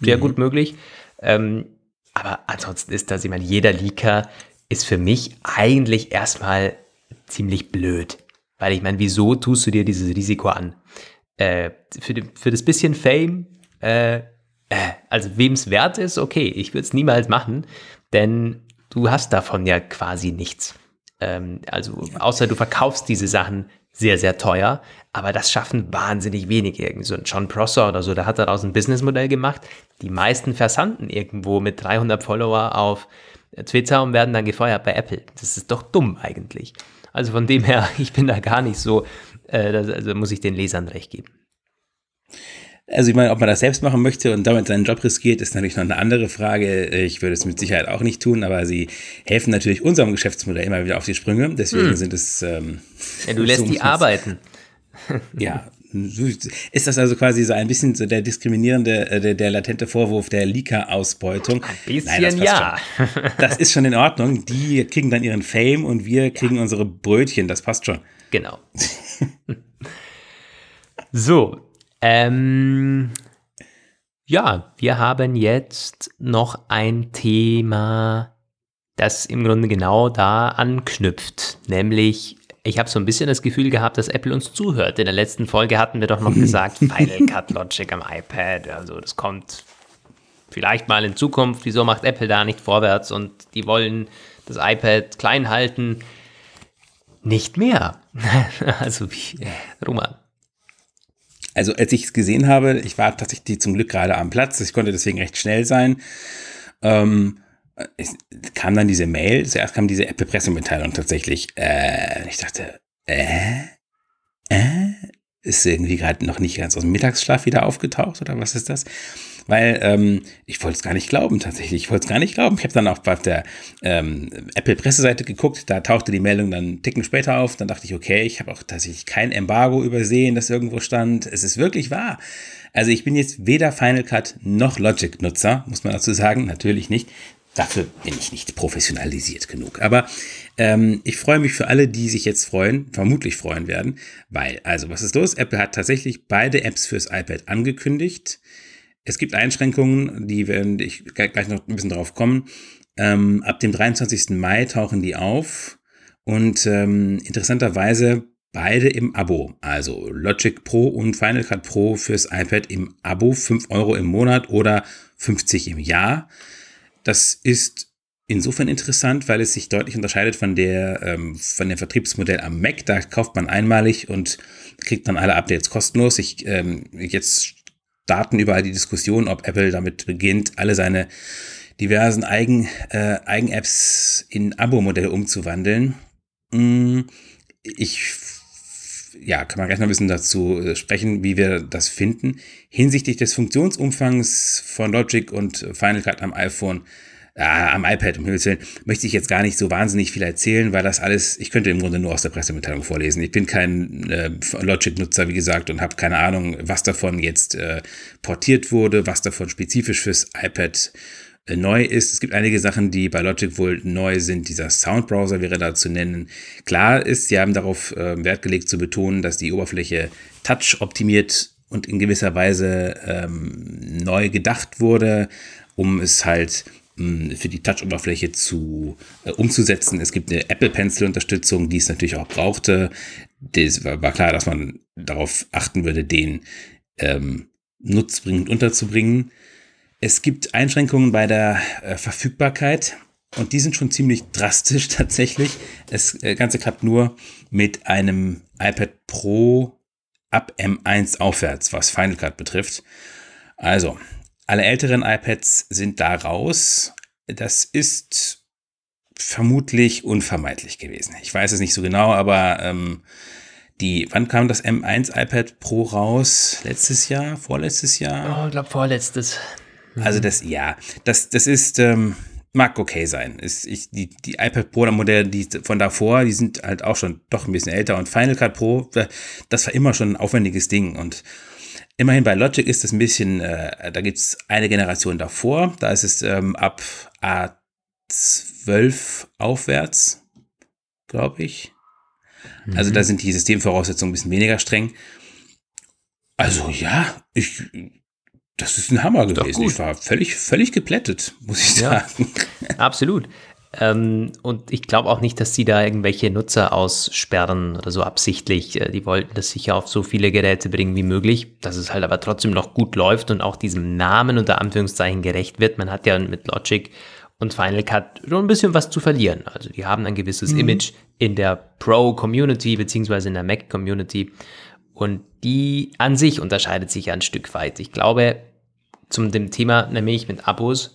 sehr mhm. gut möglich. Ähm, aber ansonsten ist das, ich meine, jeder Leaker ist für mich eigentlich erstmal ziemlich blöd. Weil ich meine, wieso tust du dir dieses Risiko an? Äh, für, für das bisschen Fame, äh, äh, also wem es wert ist, okay, ich würde es niemals machen, denn du hast davon ja quasi nichts. Ähm, also außer du verkaufst diese Sachen sehr, sehr teuer, aber das schaffen wahnsinnig wenige. Irgendwie so ein John Prosser oder so, der hat daraus ein Businessmodell gemacht. Die meisten versanden irgendwo mit 300 Follower auf Twitter und werden dann gefeuert bei Apple. Das ist doch dumm eigentlich. Also von dem her, *laughs* ich bin da gar nicht so, äh, das, also muss ich den Lesern recht geben. Also ich meine, ob man das selbst machen möchte und damit seinen Job riskiert, ist natürlich noch eine andere Frage. Ich würde es mit Sicherheit auch nicht tun, aber sie helfen natürlich unserem Geschäftsmodell immer wieder auf die Sprünge. Deswegen hm. sind es. Ähm, ja, du lässt so die arbeiten. Ja, ist das also quasi so ein bisschen so der diskriminierende, äh, der, der latente Vorwurf der Leaker-Ausbeutung? Ein bisschen Nein, das ja. Schon. Das ist schon in Ordnung. Die kriegen dann ihren Fame und wir kriegen ja. unsere Brötchen. Das passt schon. Genau. *laughs* so, ähm, ja, wir haben jetzt noch ein Thema, das im Grunde genau da anknüpft, nämlich ich habe so ein bisschen das Gefühl gehabt, dass Apple uns zuhört. In der letzten Folge hatten wir doch noch *laughs* gesagt, Final Cut Logic am iPad, also das kommt vielleicht mal in Zukunft. Wieso macht Apple da nicht vorwärts und die wollen das iPad klein halten? Nicht mehr. *laughs* also wie, Roman. Also als ich es gesehen habe, ich war tatsächlich zum Glück gerade am Platz, ich konnte deswegen recht schnell sein. Ähm, es kam dann diese Mail, zuerst kam diese Apple-Pressemitteilung tatsächlich. Äh, ich dachte, äh, äh, ist irgendwie gerade noch nicht ganz aus dem Mittagsschlaf wieder aufgetaucht oder was ist das? Weil ähm, ich wollte es gar nicht glauben tatsächlich. Ich wollte es gar nicht glauben. Ich habe dann auch auf der ähm, Apple-Presseseite geguckt, da tauchte die Meldung dann einen Ticken später auf. Dann dachte ich, okay, ich habe auch tatsächlich kein Embargo übersehen, das irgendwo stand. Es ist wirklich wahr. Also ich bin jetzt weder Final Cut noch Logic-Nutzer, muss man dazu sagen, natürlich nicht. Dafür bin ich nicht professionalisiert genug. Aber ähm, ich freue mich für alle, die sich jetzt freuen, vermutlich freuen werden, weil, also was ist los? Apple hat tatsächlich beide Apps fürs iPad angekündigt. Es gibt Einschränkungen, die werden ich gleich noch ein bisschen drauf kommen. Ähm, ab dem 23. Mai tauchen die auf und ähm, interessanterweise beide im Abo. Also Logic Pro und Final Cut Pro fürs iPad im Abo, 5 Euro im Monat oder 50 im Jahr. Das ist insofern interessant, weil es sich deutlich unterscheidet von der ähm, von dem Vertriebsmodell am Mac. Da kauft man einmalig und kriegt dann alle Updates kostenlos. Ich ähm, jetzt starten überall die Diskussion, ob Apple damit beginnt, alle seine diversen Eigen, äh, Eigen-Apps in Abo-Modell umzuwandeln. Mm, ich ja, kann man gleich noch ein bisschen dazu äh, sprechen, wie wir das finden. Hinsichtlich des Funktionsumfangs von Logic und Final Cut am iPhone, äh, am iPad, um Himmels Willen, möchte ich jetzt gar nicht so wahnsinnig viel erzählen, weil das alles, ich könnte im Grunde nur aus der Pressemitteilung vorlesen. Ich bin kein äh, Logic-Nutzer, wie gesagt, und habe keine Ahnung, was davon jetzt äh, portiert wurde, was davon spezifisch fürs iPad äh, neu ist. Es gibt einige Sachen, die bei Logic wohl neu sind. Dieser Soundbrowser wäre da zu nennen. Klar ist, sie haben darauf äh, Wert gelegt zu betonen, dass die Oberfläche Touch optimiert und in gewisser Weise ähm, neu gedacht wurde, um es halt für die Touch-Oberfläche zu äh, umzusetzen. Es gibt eine Apple Pencil-Unterstützung, die es natürlich auch brauchte. Das war, war, klar, dass man darauf achten würde, den ähm, nutzbringend unterzubringen. Es gibt Einschränkungen bei der äh, Verfügbarkeit und die sind schon ziemlich drastisch *laughs* tatsächlich. Das äh, Ganze klappt nur mit einem iPad Pro ab M1 aufwärts, was Final Cut betrifft. Also, alle älteren iPads sind da raus. Das ist vermutlich unvermeidlich gewesen. Ich weiß es nicht so genau, aber ähm, die, wann kam das M1 iPad Pro raus? Letztes Jahr? Vorletztes Jahr? Oh, ich glaube vorletztes. Also das, ja, das, das ist, ähm, mag okay sein. Ist, ich, die, die iPad Pro-Modelle, die von davor, die sind halt auch schon doch ein bisschen älter. Und Final Cut Pro, das war immer schon ein aufwendiges Ding. Und immerhin bei Logic ist es ein bisschen, äh, da gibt es eine Generation davor. Da ist es ähm, ab A12 aufwärts, glaube ich. Also da mhm. sind die Systemvoraussetzungen ein bisschen weniger streng. Also ja, ich, das ist ein Hammer gewesen. Ich war völlig, völlig geplättet, muss ich sagen. Ja, absolut. Ähm, und ich glaube auch nicht, dass sie da irgendwelche Nutzer aussperren oder so absichtlich. Äh, die wollten das sicher auf so viele Geräte bringen wie möglich, dass es halt aber trotzdem noch gut läuft und auch diesem Namen unter Anführungszeichen gerecht wird. Man hat ja mit Logic und Final Cut schon ein bisschen was zu verlieren. Also die haben ein gewisses mhm. Image in der Pro-Community beziehungsweise in der Mac-Community und die an sich unterscheidet sich ein Stück weit. Ich glaube, zum dem Thema nämlich mit Abos,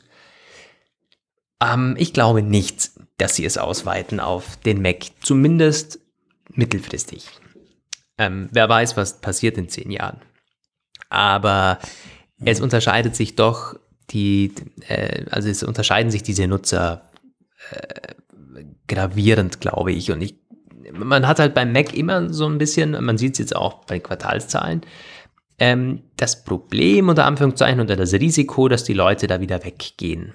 ähm, ich glaube nicht, dass sie es ausweiten auf den Mac, zumindest mittelfristig. Ähm, wer weiß, was passiert in zehn Jahren. Aber es unterscheidet sich doch die, äh, also es unterscheiden sich diese Nutzer äh, gravierend, glaube ich. Und ich man hat halt beim Mac immer so ein bisschen, man sieht es jetzt auch bei Quartalszahlen, ähm, das Problem unter Anführungszeichen oder das Risiko, dass die Leute da wieder weggehen.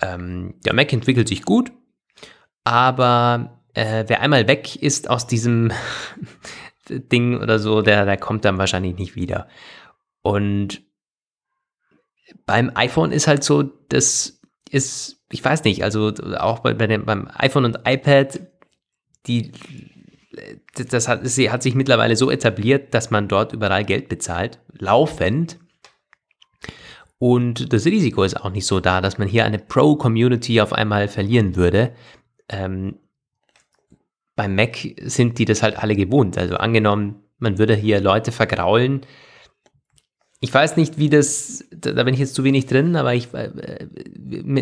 Ähm, der Mac entwickelt sich gut, aber äh, wer einmal weg ist aus diesem *laughs* Ding oder so, der, der kommt dann wahrscheinlich nicht wieder. Und beim iPhone ist halt so, das ist, ich weiß nicht, also auch bei, bei dem, beim iPhone und iPad die, das hat, sie hat sich mittlerweile so etabliert, dass man dort überall Geld bezahlt, laufend. Und das Risiko ist auch nicht so da, dass man hier eine Pro-Community auf einmal verlieren würde. Ähm, beim Mac sind die das halt alle gewohnt. Also angenommen, man würde hier Leute vergraulen. Ich weiß nicht, wie das, da bin ich jetzt zu wenig drin, aber ich, äh,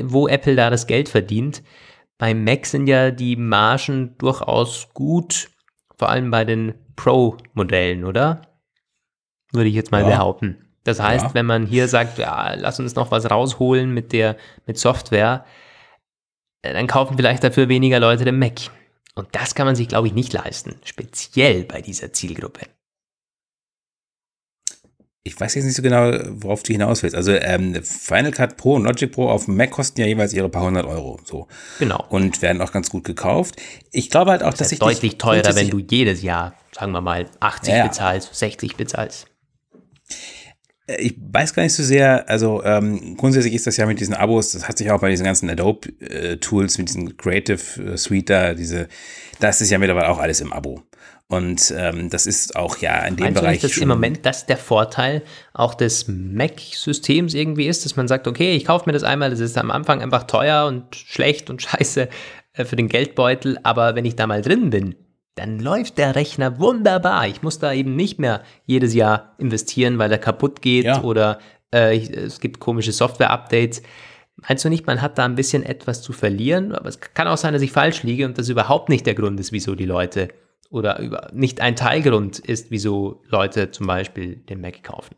wo Apple da das Geld verdient. Beim Mac sind ja die Margen durchaus gut, vor allem bei den Pro-Modellen, oder? Würde ich jetzt mal ja. behaupten. Das heißt, ja. wenn man hier sagt, ja, lass uns noch was rausholen mit der mit Software, äh, dann kaufen vielleicht dafür weniger Leute den Mac. Und das kann man sich, glaube ich, nicht leisten, speziell bei dieser Zielgruppe ich weiß jetzt nicht so genau, worauf du hinaus willst. Also ähm, Final Cut Pro und Logic Pro auf dem Mac kosten ja jeweils ihre paar hundert Euro. So. Genau. Und werden auch ganz gut gekauft. Ich glaube halt auch, das dass ich. Deutlich teurer, wenn du jedes Jahr, sagen wir mal, 80 ja, ja. bezahlst, 60 bezahlst. Äh, ich weiß gar nicht so sehr, also ähm, grundsätzlich ist das ja mit diesen Abos, das hat sich auch bei diesen ganzen Adobe-Tools, äh, mit diesem Creative äh, Suite da, diese, das ist ja mittlerweile auch alles im Abo. Und ähm, das ist auch ja in dem Meinst Bereich. Du nicht, dass im Moment das der Vorteil auch des Mac-Systems irgendwie ist, dass man sagt, okay, ich kaufe mir das einmal, das ist am Anfang einfach teuer und schlecht und *laughs* scheiße äh, für den Geldbeutel, aber wenn ich da mal drin bin, dann läuft der Rechner wunderbar. Ich muss da eben nicht mehr jedes Jahr investieren, weil er kaputt geht ja. oder äh, es gibt komische Software-Updates. Meinst du nicht, man hat da ein bisschen etwas zu verlieren? Aber es kann auch sein, dass ich falsch liege und das überhaupt nicht der Grund ist, wieso die Leute oder über, nicht ein Teilgrund ist, wieso Leute zum Beispiel den Mac kaufen.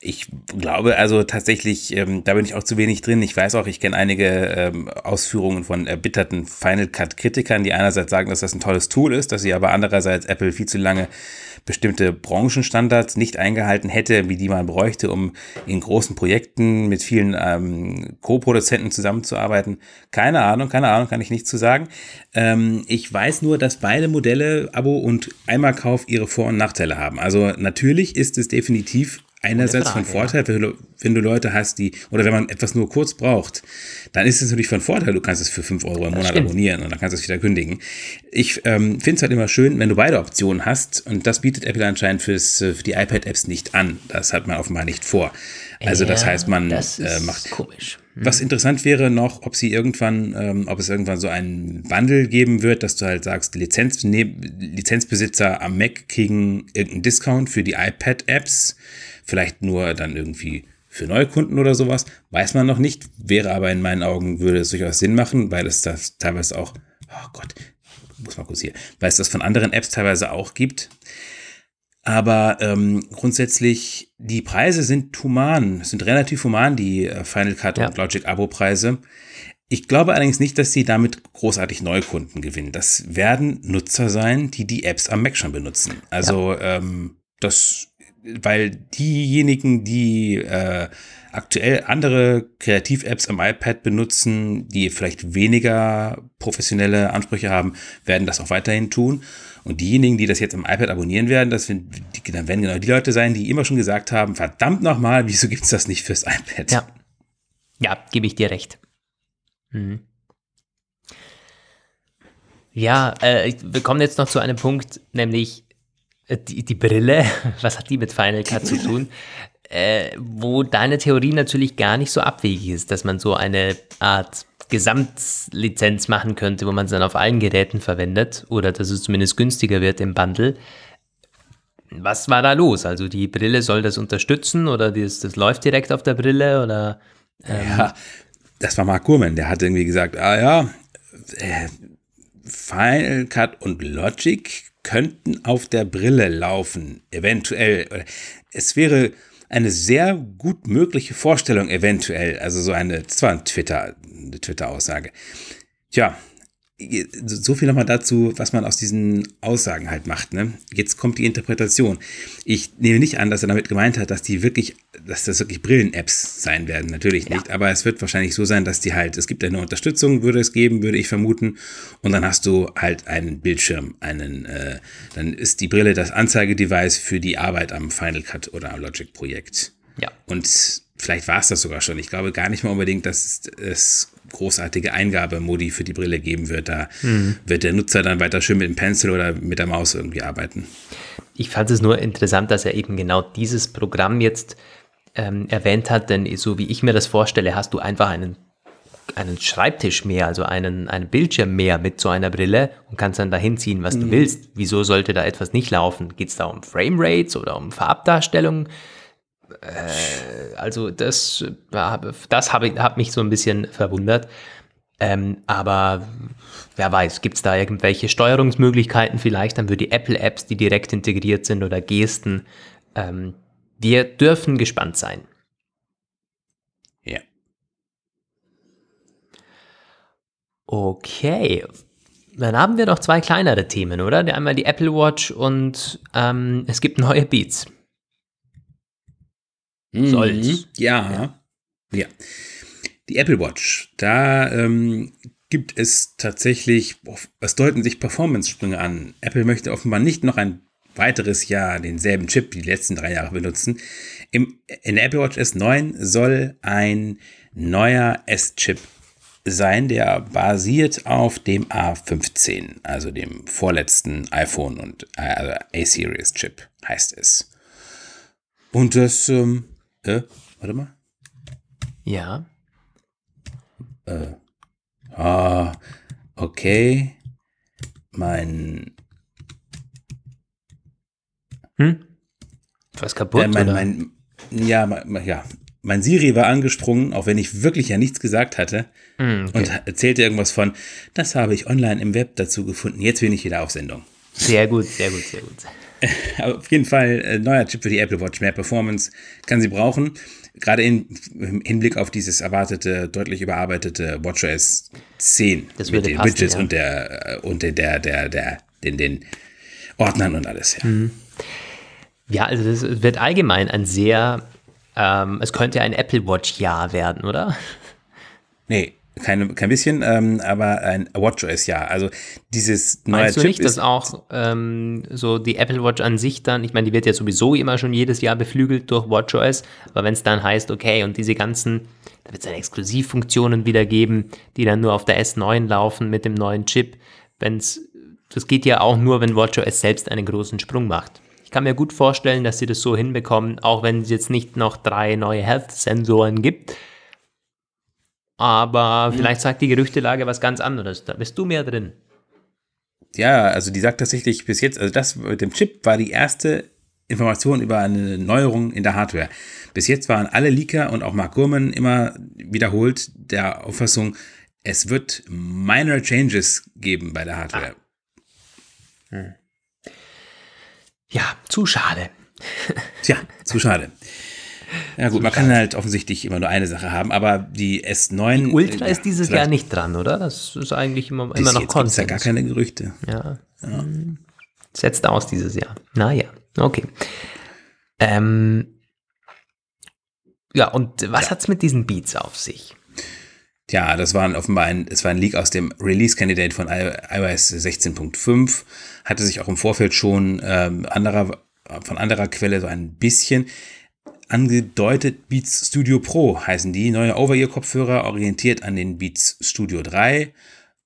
Ich glaube also tatsächlich, ähm, da bin ich auch zu wenig drin. Ich weiß auch, ich kenne einige ähm, Ausführungen von erbitterten Final Cut Kritikern, die einerseits sagen, dass das ein tolles Tool ist, dass sie aber andererseits Apple viel zu lange bestimmte Branchenstandards nicht eingehalten hätte, wie die man bräuchte, um in großen Projekten mit vielen ähm, Co-Produzenten zusammenzuarbeiten. Keine Ahnung, keine Ahnung, kann ich nicht zu sagen. Ähm, ich weiß nur, dass beide Modelle, Abo und Einmalkauf, ihre Vor- und Nachteile haben. Also natürlich ist es definitiv einerseits Frage, von Vorteil, ja. wenn, du, wenn, du, Leute hast, die, oder wenn man etwas nur kurz braucht, dann ist es natürlich von Vorteil, du kannst es für 5 Euro im Monat abonnieren und dann kannst du es wieder kündigen. Ich ähm, finde es halt immer schön, wenn du beide Optionen hast und das bietet Apple anscheinend fürs, für die iPad-Apps nicht an. Das hat man offenbar nicht vor. Also ja, das heißt, man das äh, macht. Komisch. Hm. Was interessant wäre noch, ob sie irgendwann, ähm, ob es irgendwann so einen Wandel geben wird, dass du halt sagst, Lizenz, ne, Lizenzbesitzer am Mac kriegen irgendeinen Discount für die iPad-Apps vielleicht nur dann irgendwie für Neukunden oder sowas, weiß man noch nicht, wäre aber in meinen Augen, würde es durchaus Sinn machen, weil es das teilweise auch, oh Gott, muss mal kurz hier, weil es das von anderen Apps teilweise auch gibt. Aber ähm, grundsätzlich, die Preise sind human, sind relativ human, die äh, Final Cut Ja. und Logic Abo-Preise. Ich glaube allerdings nicht, dass sie damit großartig Neukunden gewinnen. Das werden Nutzer sein, die die Apps am Mac schon benutzen. Also ähm, das, weil diejenigen, die äh, aktuell andere Kreativ-Apps am iPad benutzen, die vielleicht weniger professionelle Ansprüche haben, werden das auch weiterhin tun. Und diejenigen, die das jetzt am iPad abonnieren werden, das sind, die, dann werden genau die Leute sein, die immer schon gesagt haben, verdammt nochmal, wieso gibt's das nicht fürs iPad? Ja. Ja, gebe ich dir recht. Mhm. Ja, äh, wir kommen jetzt noch zu einem Punkt, nämlich die, die Brille. *laughs* Was hat die mit Final Cut zu tun? Äh, wo deine Theorie natürlich gar nicht so abwegig ist, dass man so eine Art Gesamtlizenz machen könnte, wo man es dann auf allen Geräten verwendet oder dass es zumindest günstiger wird im Bundle. Was war da los? Also die Brille soll das unterstützen oder das, das läuft direkt auf der Brille oder Ja, das war Mark Gurman, der hat irgendwie gesagt, ah ja, äh, Final Cut und Logic könnten auf der Brille laufen, eventuell. Es wäre eine sehr gut mögliche Vorstellung, eventuell. Also so eine, das war ein Twitter, eine Twitter-Aussage. Tja, so viel nochmal dazu, was man aus diesen Aussagen halt macht. Ne? Jetzt kommt die Interpretation. Ich nehme nicht an, dass er damit gemeint hat, dass die wirklich, dass das wirklich Brillen-Apps sein werden. Natürlich nicht. Aber es wird wahrscheinlich so sein, dass die halt, es gibt eine Unterstützung, würde es geben, würde ich vermuten. Und dann hast du halt einen Bildschirm, einen, äh, dann ist die Brille das Anzeigedevice für die Arbeit am Final Cut oder am Logic-Projekt. ja. Und vielleicht war es das sogar schon. Ich glaube gar nicht mal unbedingt, dass es großartige Eingabemodi für die Brille geben wird. Da wird der Nutzer dann weiter schön mit dem Pencil oder mit der Maus irgendwie arbeiten. Ich fand es nur interessant, dass er eben genau dieses Programm jetzt ähm, erwähnt hat, denn so wie ich mir das vorstelle, hast du einfach einen, einen Schreibtisch mehr, also einen, einen Bildschirm mehr mit so einer Brille und kannst dann dahin ziehen, was du willst. Wieso sollte da etwas nicht laufen? Geht es da um Framerates oder um Farbdarstellung? Äh, also das, das habe ich- hat mich so ein bisschen verwundert. Ähm, aber wer weiß, gibt es da irgendwelche Steuerungsmöglichkeiten vielleicht? Dann würde die Apple-Apps, die direkt integriert sind oder Gesten. Ähm, wir dürfen gespannt sein. Ja. Okay. Dann haben wir noch zwei kleinere Themen, oder? Einmal die Apple Watch und ähm, es gibt neue Beats. Soll's. Mhm. Ja. ja. Die Apple Watch, da ähm, gibt es tatsächlich, es deuten sich Performance-Sprünge an. Apple möchte offenbar nicht noch ein weiteres Jahr denselben Chip wie die letzten drei Jahre benutzen. Im, in der Apple Watch S9 soll ein neuer S-Chip sein, der basiert auf dem A15, also dem vorletzten iPhone und äh, also A-Series-Chip heißt es. Und das, ähm, äh, warte mal. Ja. Ah, okay. Mein, Hm? Was kaputt? äh, mein, oder? mein, ja, mein, ja, mein Siri war angesprungen, auch wenn ich wirklich ja nichts gesagt hatte. Hm, okay. Und erzählte irgendwas von, das habe ich online im Web dazu gefunden. Jetzt bin ich wieder auf Sendung. Sehr gut, sehr gut, sehr gut. *laughs* Auf jeden Fall äh, neuer Chip für die Apple Watch. Mehr Performance kann sie brauchen. Gerade in, im Hinblick auf dieses erwartete, deutlich überarbeitete WatchOS 10 Das mit den passen, Widgets ja. und der äh, und der der der, der den, den Ordnern und alles. Ja. Mhm. Ja, also das wird allgemein ein sehr, ähm, es könnte ein Apple Watch-Jahr werden, oder? Nee, keine, kein bisschen, ähm, aber ein WatchOS ja. Also dieses neue Meinst du Chip nicht, dass auch ähm, so die Apple Watch an sich dann, ich meine, die wird ja sowieso immer schon jedes Jahr beflügelt durch WatchOS, aber wenn es dann heißt, okay, und diese ganzen, da wird es dann Exklusivfunktionen wieder geben, die dann nur auf der S9 laufen mit dem neuen Chip, wenn es, das geht ja auch nur, wenn WatchOS selbst einen großen Sprung macht. Ich kann mir gut vorstellen, dass sie das so hinbekommen, auch wenn es jetzt nicht noch drei neue Health-Sensoren gibt. Aber vielleicht sagt die Gerüchtelage was ganz anderes. Da bist du mehr drin. Ja, also die sagt tatsächlich bis jetzt, also das mit dem Chip war die erste Information über eine Neuerung in der Hardware. Bis jetzt waren alle Leaker und auch Mark Gurman immer wiederholt der Auffassung, es wird minor changes geben bei der Hardware. Ja, zu schade. Tja, zu schade. Ja gut, man kann halt offensichtlich immer nur eine Sache haben, aber die S9. Die Ultra äh, ist dieses Jahr nicht dran, oder? Das ist eigentlich immer, immer noch Konsens. ja gar keine Gerüchte. Ja. ja. Setzt aus dieses Jahr. Naja, okay. Ähm, ja, und was ja. es mit diesen Beats auf sich? Ja, das war offenbar ein, es war ein Leak aus dem Release-Candidate von iOS 16.5. Hatte sich auch im Vorfeld schon ähm, anderer, von anderer Quelle so ein bisschen angedeutet. Beats Studio Pro heißen die. Neue Over-Ear-Kopfhörer orientiert an den Beats Studio 3.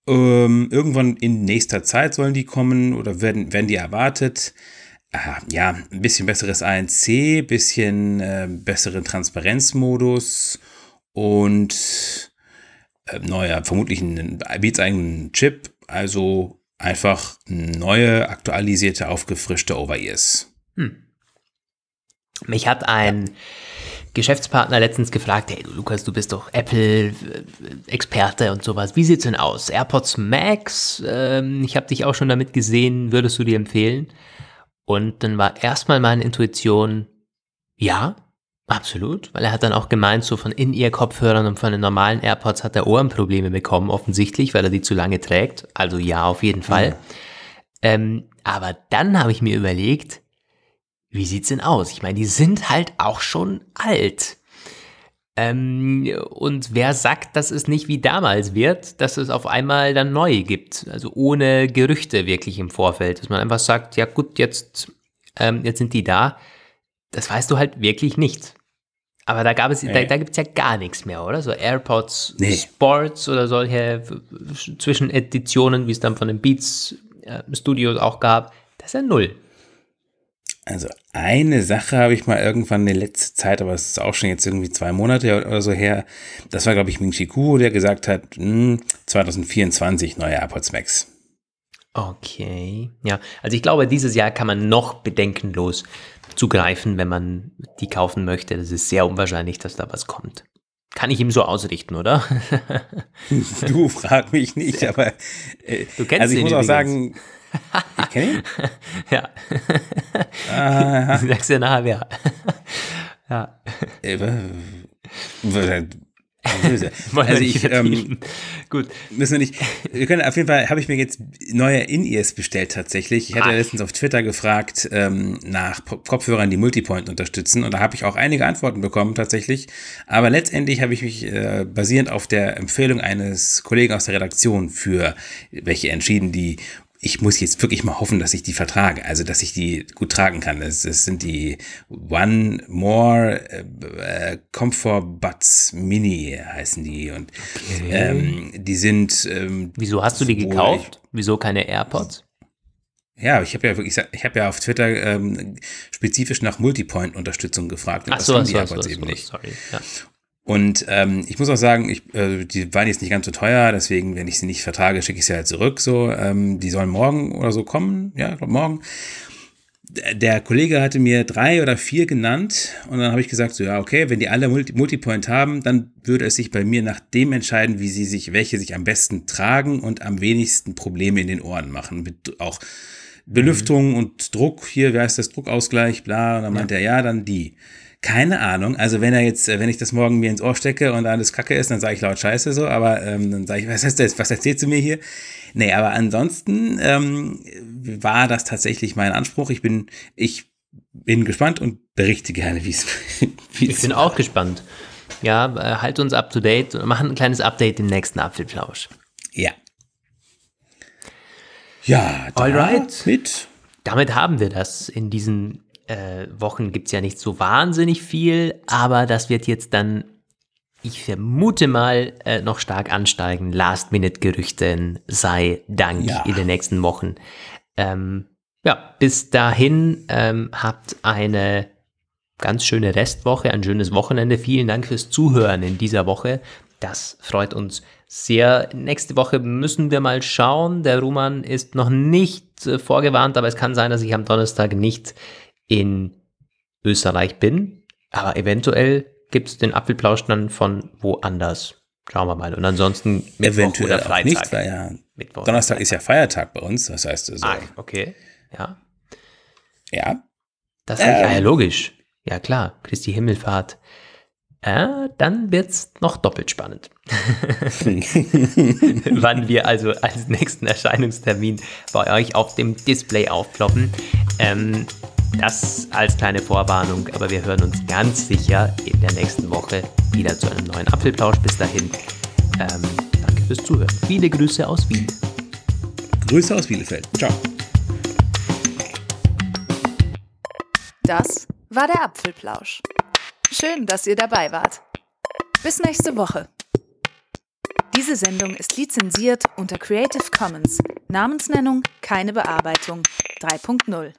Ähm, irgendwann in nächster Zeit sollen die kommen oder werden, werden die erwartet. Äh, ja, ein bisschen besseres ANC, bisschen äh, besseren Transparenzmodus und äh, neuer, vermutlich ein Beats eigenen Chip, also einfach neue, aktualisierte, aufgefrischte Over-Ears. Hm. Mich hat ein. Geschäftspartner letztens gefragt, hey Lukas, du bist doch Apple-Experte und sowas. Wie sieht's denn aus? AirPods Max? Ähm, ich habe dich auch schon damit gesehen, würdest du dir empfehlen? Und dann war erstmal meine Intuition, ja, Absolut, weil er hat dann auch gemeint, so von In-Ear-Kopfhörern und von den normalen AirPods hat er Ohrenprobleme bekommen, offensichtlich, weil er die zu lange trägt. Also ja, auf jeden Fall. Mhm. Ähm, aber dann habe ich mir überlegt, wie sieht's denn aus? Ich meine, die sind halt auch schon alt. Ähm, und wer sagt, dass es nicht wie damals wird, dass es auf einmal dann neue gibt? Also ohne Gerüchte wirklich im Vorfeld. Dass man einfach sagt, ja gut, jetzt, ähm, jetzt sind die da das weißt du halt wirklich nicht. Aber da gab es, nee. da, da gibt es ja gar nichts mehr, oder? So AirPods nee. Sports oder solche Zwischeneditionen, wie es dann von den Beats äh, Studios auch gab. Das ist ja null. Also eine Sache habe ich mal irgendwann in letzter Zeit, aber es ist auch schon jetzt irgendwie zwei Monate oder so her. Das war, glaube ich, Ming Chi Kuo, der gesagt hat, 2024 hm, neue AirPods Max. Okay, ja. Also ich glaube, dieses Jahr kann man noch bedenkenlos zugreifen, wenn man die kaufen möchte. Das ist sehr unwahrscheinlich, dass da was kommt. Kann ich ihm so ausrichten, oder? *laughs* du frag mich nicht, aber äh, du kennst also ich muss auch sagen, ich kenne ihn. ja. Ah, du sagst ja nachher wer. ja. Also ich, ähm, gut. Müssen wir nicht. Wir können auf jeden Fall habe ich mir jetzt neue In-Ears bestellt tatsächlich. Ich hatte Ach. letztens auf Twitter gefragt ähm, nach Kopfhörern, die Multipoint unterstützen und da habe ich auch einige Antworten bekommen tatsächlich. Aber letztendlich habe ich mich äh, basierend auf der Empfehlung eines Kollegen aus der Redaktion für welche entschieden, die ich muss jetzt wirklich mal hoffen, dass ich die vertrage, also dass ich die gut tragen kann. Es, es sind die One More äh, Comfort Buds Mini heißen die und okay. ähm, die sind. Ähm, Wieso hast du die gekauft? Wieso keine AirPods? Ja, ich habe ja wirklich, ich habe ja auf Twitter ähm, spezifisch nach Multipoint-Unterstützung gefragt. Und Ach so, das haben die AirPods eben nicht. Sorry. Ja. Und ähm, ich muss auch sagen, ich, äh, die waren jetzt nicht ganz so teuer, deswegen, wenn ich sie nicht vertrage, schicke ich sie halt zurück. So, ähm, die sollen morgen oder so kommen, ja, ich glaube morgen. Der Kollege hatte mir drei oder vier genannt und dann habe ich gesagt, so ja, okay, wenn die alle Multi Multipoint haben, dann würde es sich bei mir nach dem entscheiden, wie sie sich, welche sich am besten tragen und am wenigsten Probleme in den Ohren machen. Mit auch Belüftung mhm. und Druck, hier, wie heißt das, Druckausgleich, bla, und dann meint ja. er, ja, dann die. Keine Ahnung. Also wenn er jetzt, äh, wenn ich das morgen mir ins Ohr stecke und alles Kacke ist, dann sage ich laut Scheiße so, aber ähm, dann sage ich, was heißt das? Was erzählst du mir hier? Nee, aber ansonsten ähm, war das tatsächlich mein Anspruch. Ich bin, ich bin gespannt und berichte gerne, wie es *laughs* Ich bin auch gespannt. Ja, äh, halt uns up to date und machen ein kleines Update im nächsten Apfelplausch. Ja. Ja, Alright. mit. Damit haben wir das in diesen äh, Wochen gibt es ja nicht so wahnsinnig viel, aber das wird jetzt dann, ich vermute mal, äh, noch stark ansteigen. Last-Minute-Gerüchten sei Dank ja. in den nächsten Wochen. Ähm, ja, bis dahin ähm, habt eine ganz schöne Restwoche, ein schönes Wochenende. Vielen Dank fürs Zuhören in dieser Woche. Das freut uns sehr. Nächste Woche müssen wir mal schauen. Der Roman ist noch nicht äh, vorgewarnt, aber es kann sein, dass ich am Donnerstag nicht in Österreich bin, aber eventuell gibt es den Apfelplausch dann von woanders. Schauen wir mal. Und ansonsten Mittwoch eventuell oder Freitag. nicht, weil ja Mittwoch Donnerstag ist ja Feiertag bei uns, das heißt also. Ah, okay, ja. Ja. Das ähm. ja, ja logisch. Ja klar, Christi Himmelfahrt. Äh, dann wird's noch doppelt spannend. *laughs* Wann wir also als nächsten Erscheinungstermin bei euch auf dem Display aufploppen. Ähm, das als kleine Vorwarnung, aber wir hören uns ganz sicher in der nächsten Woche wieder zu einem neuen Apfelplausch. Bis dahin, ähm, danke fürs Zuhören. Viele Grüße aus Wien. Grüße aus Bielefeld. Ciao. Das war der Apfelplausch. Schön, dass ihr dabei wart. Bis nächste Woche. Diese Sendung ist lizenziert unter Creative Commons. Namensnennung keine Bearbeitung 3.0.